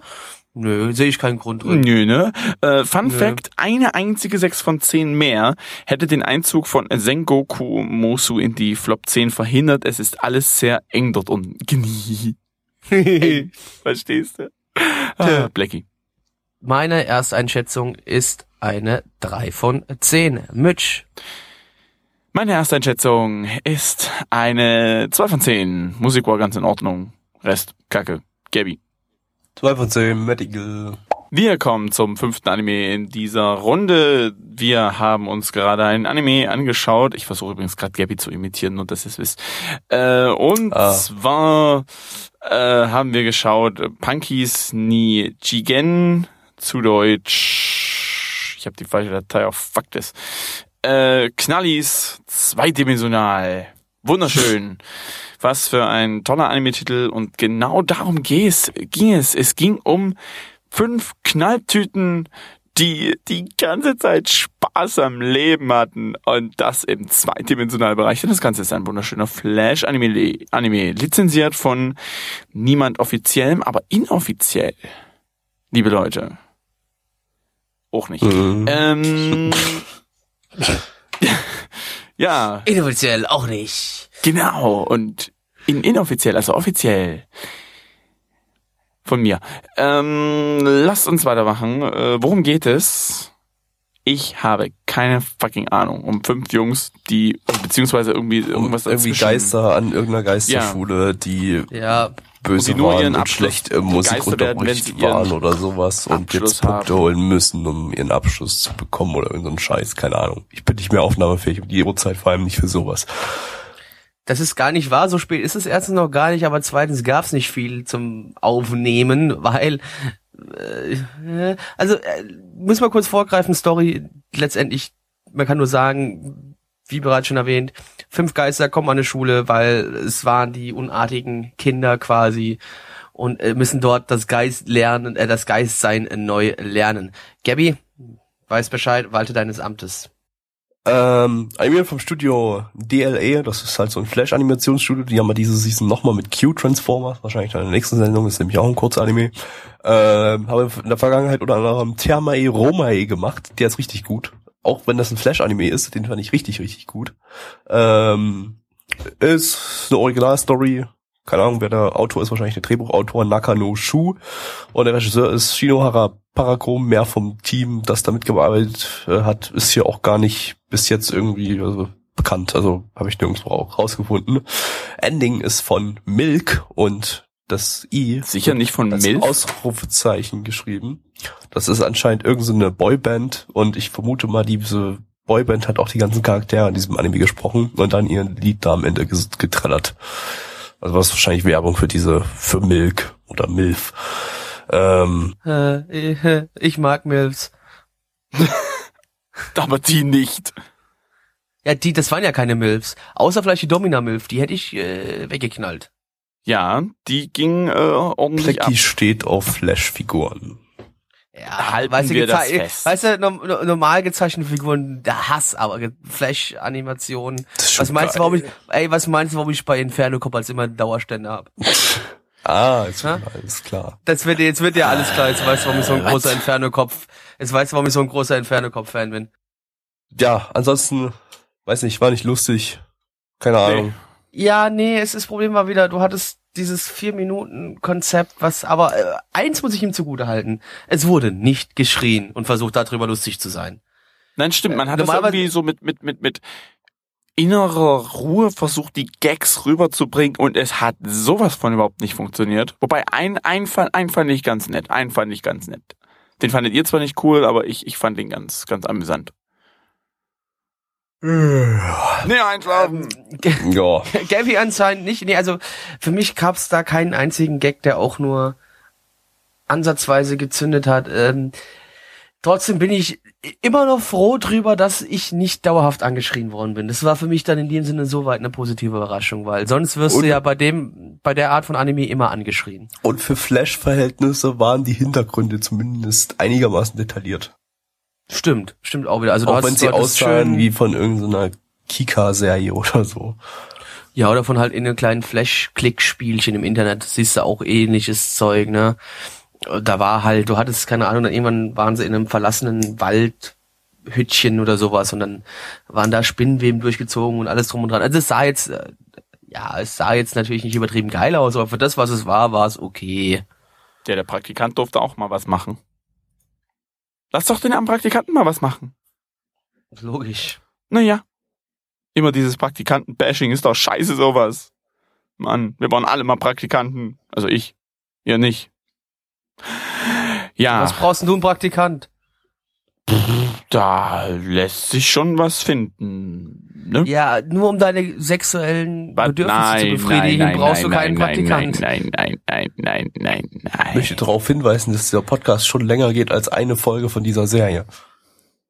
Nö, sehe ich keinen Grund drin. Nö, ne? Äh, Fun Nö. Fact, eine einzige 6 von 10 mehr hätte den Einzug von Sengoku Mosu in die Flop 10 verhindert. Es ist alles sehr eng dort unten. Gnie. Verstehst du? Ah, Blackie. Meine Ersteinschätzung ist eine 3 von 10. Mitch. Meine erste Einschätzung ist eine 2 von 10. Musik war ganz in Ordnung. Rest, Kacke. Gabby. Zwei von zehn, Medical. Wir kommen zum fünften Anime in dieser Runde. Wir haben uns gerade ein Anime angeschaut. Ich versuche übrigens gerade Gabby zu imitieren, nur dass ihr es wisst. Äh, und Ah. zwar äh, haben wir geschaut Punkies ni Jigen zu Deutsch. Ich habe die falsche Datei auf Fuck this. Äh, Knallis zweidimensional. Wunderschön. Was für ein toller Anime-Titel und genau darum ging es, ging es. Es ging um fünf Knalltüten, die die ganze Zeit Spaß am Leben hatten und das im zweidimensionalen Bereich. Das Ganze ist ein wunderschöner Flash-Anime, Anime, lizenziert von niemand offiziellem, aber inoffiziell. Liebe Leute. Auch nicht. Mhm. Ähm, ja, Inoffiziell auch nicht. Genau, und in, inoffiziell, also offiziell. Von mir. Ähm, lasst uns weitermachen. Äh, worum geht es? Ich habe keine fucking Ahnung. Um fünf Jungs, die, beziehungsweise irgendwie Um irgendwas irgendwie. Geister an irgendeiner Geisterschule, die Ja, böse die nur waren ihren und Abschluss schlecht wenn Musikunterricht waren oder sowas und Abschluss jetzt Punkte haben. holen müssen, um ihren Abschluss zu bekommen oder irgendeinen Scheiß, keine Ahnung. Ich bin nicht mehr aufnahmefähig um die Uhrzeit, vor allem nicht für sowas. das ist gar nicht wahr. So spät ist es erstens noch gar nicht, aber zweitens gab es nicht viel zum Aufnehmen, weil äh, also äh, muss mal kurz vorgreifen, Story letztendlich, man kann nur sagen, wie bereits schon erwähnt, fünf Geister kommen an eine Schule, weil es waren die unartigen Kinder quasi und äh, müssen dort das Geist lernen, äh, das Geistsein äh, neu lernen. Gabby, weiß Bescheid, walte deines Amtes. Ähm, Anime vom Studio DLA, das ist halt so ein Flash-Animationsstudio, die haben wir diese Season nochmal mit Q-Transformers, wahrscheinlich dann in der nächsten Sendung, ist nämlich auch ein Kurzanime. Ähm, habe in der Vergangenheit unter anderem Thermae Romae gemacht, der ist richtig gut. Auch wenn das ein Flash-Anime ist, den fand ich richtig, richtig gut. Ähm, ist eine Originalstory, keine Ahnung, wer der Autor ist, wahrscheinlich der Drehbuchautor Nakano Shu. Und der Regisseur ist Shinohara Paracom, mehr vom Team, das da mitgearbeitet äh, hat, ist hier auch gar nicht bis jetzt irgendwie also, bekannt. Also habe ich nirgendwo auch rausgefunden. Ending ist von Milk und das I Sicher nicht von als Milf? Ausrufezeichen geschrieben. Das ist anscheinend irgendeine so Boyband und ich vermute mal, diese Boyband hat auch die ganzen Charaktere in diesem Anime gesprochen und dann ihren Lied da am Ende getrellert. Also was wahrscheinlich Werbung für diese, für Milk oder Milf. Ähm, Äh, äh, ich mag Milfs. Aber die nicht. Ja, die, das waren ja keine Milfs. Außer vielleicht die Domina-Milf, die hätte ich äh, weggeknallt. Ja, die ging äh, ordentlich ab. Plecky steht auf Flash-Figuren. Ja, Halten weißt du, wir das gezei- fest. weißt du, no, no, normal gezeichnete Figuren, der Hass, aber Flash-Animationen. Was meinst du, geil. warum ich, ey, was meinst du, warum ich bei Inferno Cop als immer einen Dauerständer habe? Ah, ist schon alles klar. Das wird dir, jetzt wird dir alles klar, jetzt weißt du, warum ich so ein Was? großer Inferno-Kopf, jetzt weißt du, warum ich so ein großer Inferno-Kopf-Fan bin. Ja, ansonsten, weiß nicht, war nicht lustig. Keine Ahnung. Ja, nee, es ist das Problem war wieder, du hattest dieses vier Minuten Konzept, was aber äh, eins muss ich ihm zugute halten. Es wurde nicht geschrien und versucht darüber lustig zu sein. Nein, stimmt. Man hat das Normalerweise- irgendwie so mit, mit, mit, mit innerer Ruhe versucht, die Gags rüberzubringen und es hat sowas von überhaupt nicht funktioniert. Wobei ein, ein, fand, ein fand ich ganz nett. Einen fand ich ganz nett. Den fandet ihr zwar nicht cool, aber ich, ich fand den ganz, ganz amüsant. Nee, einschlafen. Ja. Gabby anscheinend nicht. Nee, also für mich gab's da keinen einzigen Gag, der auch nur ansatzweise gezündet hat. Ähm, trotzdem bin ich immer noch froh drüber, dass ich nicht dauerhaft angeschrien worden bin. Das war für mich dann in dem Sinne soweit eine positive Überraschung, weil sonst wirst Und- du ja bei dem, bei der Art von Anime immer angeschrien. Und für Flash-Verhältnisse waren die Hintergründe zumindest einigermaßen detailliert. Stimmt, stimmt auch wieder. Also du Auch hast wenn sie aussahen schön- wie von irgendeiner Kika-Serie oder so. Ja, oder von halt in einem kleinen Flash-Klick-Spielchen im Internet. Das siehst du auch ähnliches Zeug, ne? Da war halt, du hattest keine Ahnung, dann irgendwann waren sie in einem verlassenen Waldhütchen oder sowas und dann waren da Spinnenweben durchgezogen und alles drum und dran. Also es sah jetzt, äh, ja, es sah jetzt natürlich nicht übertrieben geil aus, aber für das, was es war, war es okay. Der, der Praktikant durfte auch mal was machen. Lass doch den armen Praktikanten mal was machen. Logisch. Naja. Immer dieses Praktikanten-Bashing ist doch scheiße sowas. Mann, wir brauchen alle mal Praktikanten. Also ich. Ihr nicht. Ja, Was brauchst denn du, ein Praktikant? Da lässt sich schon was finden. Ne? Ja, nur um deine sexuellen? Bedürfnisse zu befriedigen, brauchst du keinen nein, Praktikant. Nein, nein, nein, nein, nein, Ich nein. möchte darauf hinweisen, dass dieser Podcast schon länger geht als eine Folge von dieser Serie.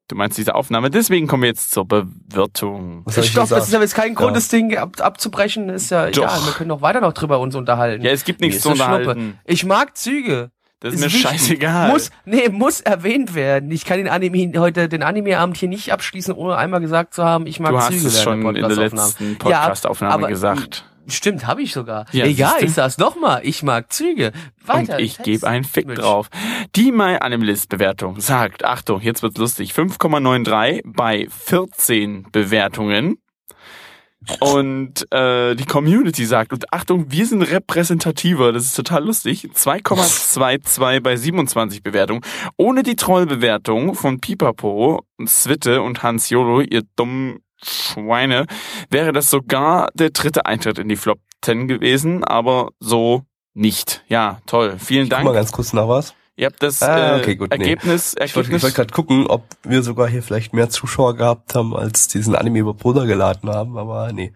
Du meinst diese Aufnahme. Deswegen kommen wir jetzt zur Bewirtung. Was ich Stopp, das ist aber jetzt kein Grund, Ja. das Ding ab, abzubrechen, ist ja Doch. egal. Wir können auch weiter noch drüber uns unterhalten. Ja, es gibt nichts zu unterhalten. Schnuppe. Ich mag Züge. Das ist mir wichtig. scheißegal. Muss, nee, muss erwähnt werden. Ich kann den Anime, heute den Anime-Abend hier nicht abschließen, ohne einmal gesagt zu haben, ich mag du hast Züge es schon in der letzten Podcast-Aufnahme aber- gesagt. Stimmt, habe ich sogar. Ja, Egal, ich sag's nochmal. Ich mag Züge. Weiter. Und ich gebe einen Fick Mitch. drauf. Die My Animalist Bewertung sagt, Achtung, jetzt wird's lustig, 5,93 bei 14 Bewertungen. Und äh, die Community sagt, und Achtung, wir sind repräsentativer, das ist total lustig, 2,22 bei 27 Bewertungen. Ohne die Trollbewertung von Pipapo, Zwitte und Hans Jolo, ihr dummen Schweine, wäre das sogar der dritte Eintritt in die Flop 10 gewesen, aber so nicht. Ja, toll. Vielen Guck mal Dank. ganz kurz nach was. Ihr habt das Ah, äh, okay, gut, nee. Ergebnis, Ich wollte Ergebnis. wollt gerade gucken, ob wir sogar hier vielleicht mehr Zuschauer gehabt haben, als diesen Anime über Bruder geladen haben, aber nee.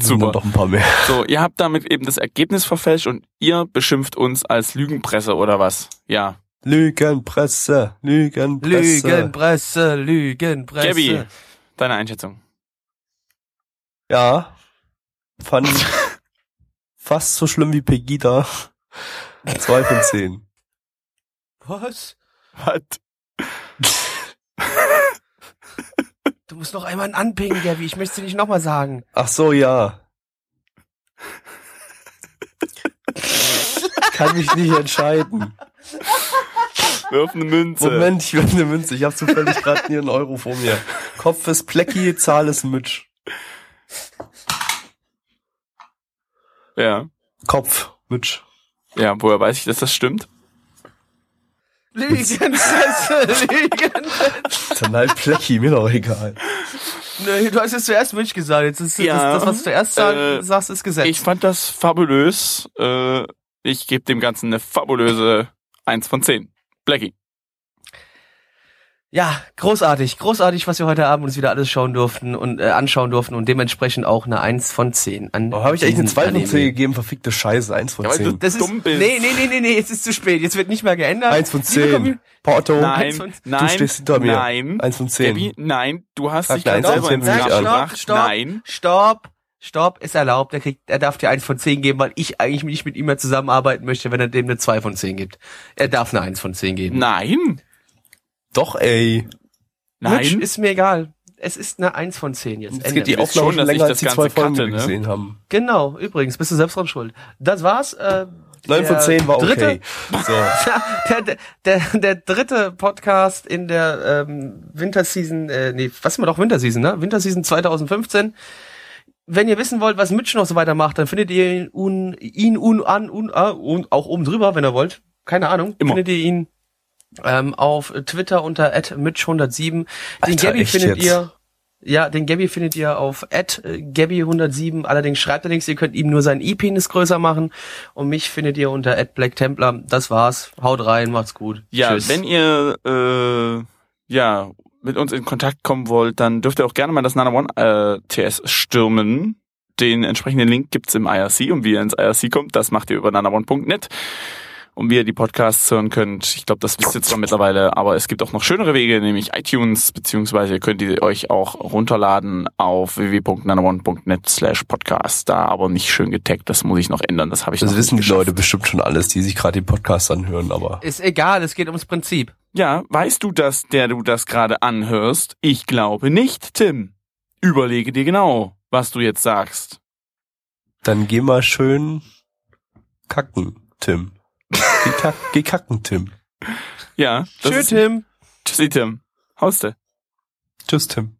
Super. doch ein paar mehr. So, ihr habt damit eben das Ergebnis verfälscht und ihr beschimpft uns als Lügenpresse oder was? Ja. Lügenpresse, Lügenpresse. Lügenpresse, Lügenpresse. Gabby, deine Einschätzung. Ja. Fand fast so schlimm wie Pegida. Zwei von zehn. Was? Was? Du musst noch einmal anpingen, Gabby. Ich möchte es dir nicht nochmal sagen. Ach so, ja. Kann mich nicht entscheiden. Wirf eine Münze. Moment, ich will eine Münze. Ich habe zufällig gerade hier einen Euro vor mir. Kopf ist Plecki, Zahl ist Mitch. Ja. Kopf, Mitch. Ja, woher weiß ich, dass das stimmt? Lügenpresse, Lügenpresse. Dann halt Plecki, mir doch egal. Nee, du hast jetzt zuerst Milch gesagt. Jetzt ist Ja, das, das, was du zuerst äh, sagst, ist Gesetz. Ich fand das fabulös. Äh, ich gebe dem Ganzen eine fabulöse 1 von 10. Blackie. Ja, großartig, großartig, was wir heute Abend uns wieder alles schauen durften und äh, anschauen durften und dementsprechend auch eine 1 von 10. An Oh, habe ich eigentlich eine diesen 2 von Anime. 10 gegeben? Verfickte Scheiße, 1 von Ja, weil du 10. Das ist, dumm bist. Nee, nee, nee, nee, nee, jetzt ist zu spät. Jetzt wird nicht mehr geändert. 1 von Liebe Commu- 10. Porto. Nein, von- nein, stehst hinter mir. nein. 1 von 10. Gabby, nein, du hast Sag dich gerade eins selber von ins zehn, gebracht. stopp, Nein. stopp, stopp, ist erlaubt. Er kriegt, er darf dir 1 von 10 geben, weil ich eigentlich nicht mit ihm mehr zusammenarbeiten möchte, wenn er dem eine 2 von 10 gibt. Er darf eine 1 von 10 geben. Nein. Doch, ey. Mitch, Nein. ist mir egal. Es ist eine 1 von 10 jetzt. Ende. geht die Aufnahme schon, schon dass ich länger das als die Ganze zwei Folgen, ne? gesehen haben. Genau, übrigens, bist du selbst dran schuld. Das war's. Äh, 9 von der 10 war dritte, okay. So. der, der, der, der dritte Podcast in der ähm, Winterseason, äh, nee, was immer doch Winterseason, ne? Winterseason 2015. Wenn ihr wissen wollt, was Mitch noch so weitermacht, dann findet ihr ihn, un, ihn un, an, un, ah, und auch oben drüber, wenn ihr wollt. Keine Ahnung. Immer. Findet ihr ihn ähm, auf Twitter unter @mitch107. Den Alter, Gabby echt findet jetzt? ihr ja, den Gabby findet ihr auf @gabby107. Allerdings schreibt er nichts, ihr könnt ihm nur seinen E-Penis größer machen und mich findet ihr unter @blacktemplar. Das war's. Haut rein, macht's gut. Ja, Tschüss. wenn ihr äh, ja mit uns in Kontakt kommen wollt, dann dürft ihr auch gerne mal das Nana One äh, TS stürmen. Den entsprechenden Link gibt's im IRC und wie ihr ins IRC kommt, das macht ihr über nanaone.net und wie ihr die Podcasts hören könnt. Ich glaube, das wisst ihr zwar mittlerweile, aber es gibt auch noch schönere Wege, nämlich iTunes, beziehungsweise könnt ihr euch auch runterladen auf www.nanaone.net slash podcast. Da aber nicht schön getaggt, das muss ich noch ändern, das habe ich Das noch wissen nicht die. Leute bestimmt schon alles, die sich gerade den Podcast anhören, aber Ist egal, es geht ums Prinzip. Ja, weißt du das, der du das gerade anhörst? Ich glaube nicht, Tim. Überlege dir genau, was du jetzt sagst. dann geh mal schön kacken, Tim. Geh, kack, geh kacken, Tim. Ja, ist- Tim. Tschüssi, Tim. Hauste. Tschüss, Tim.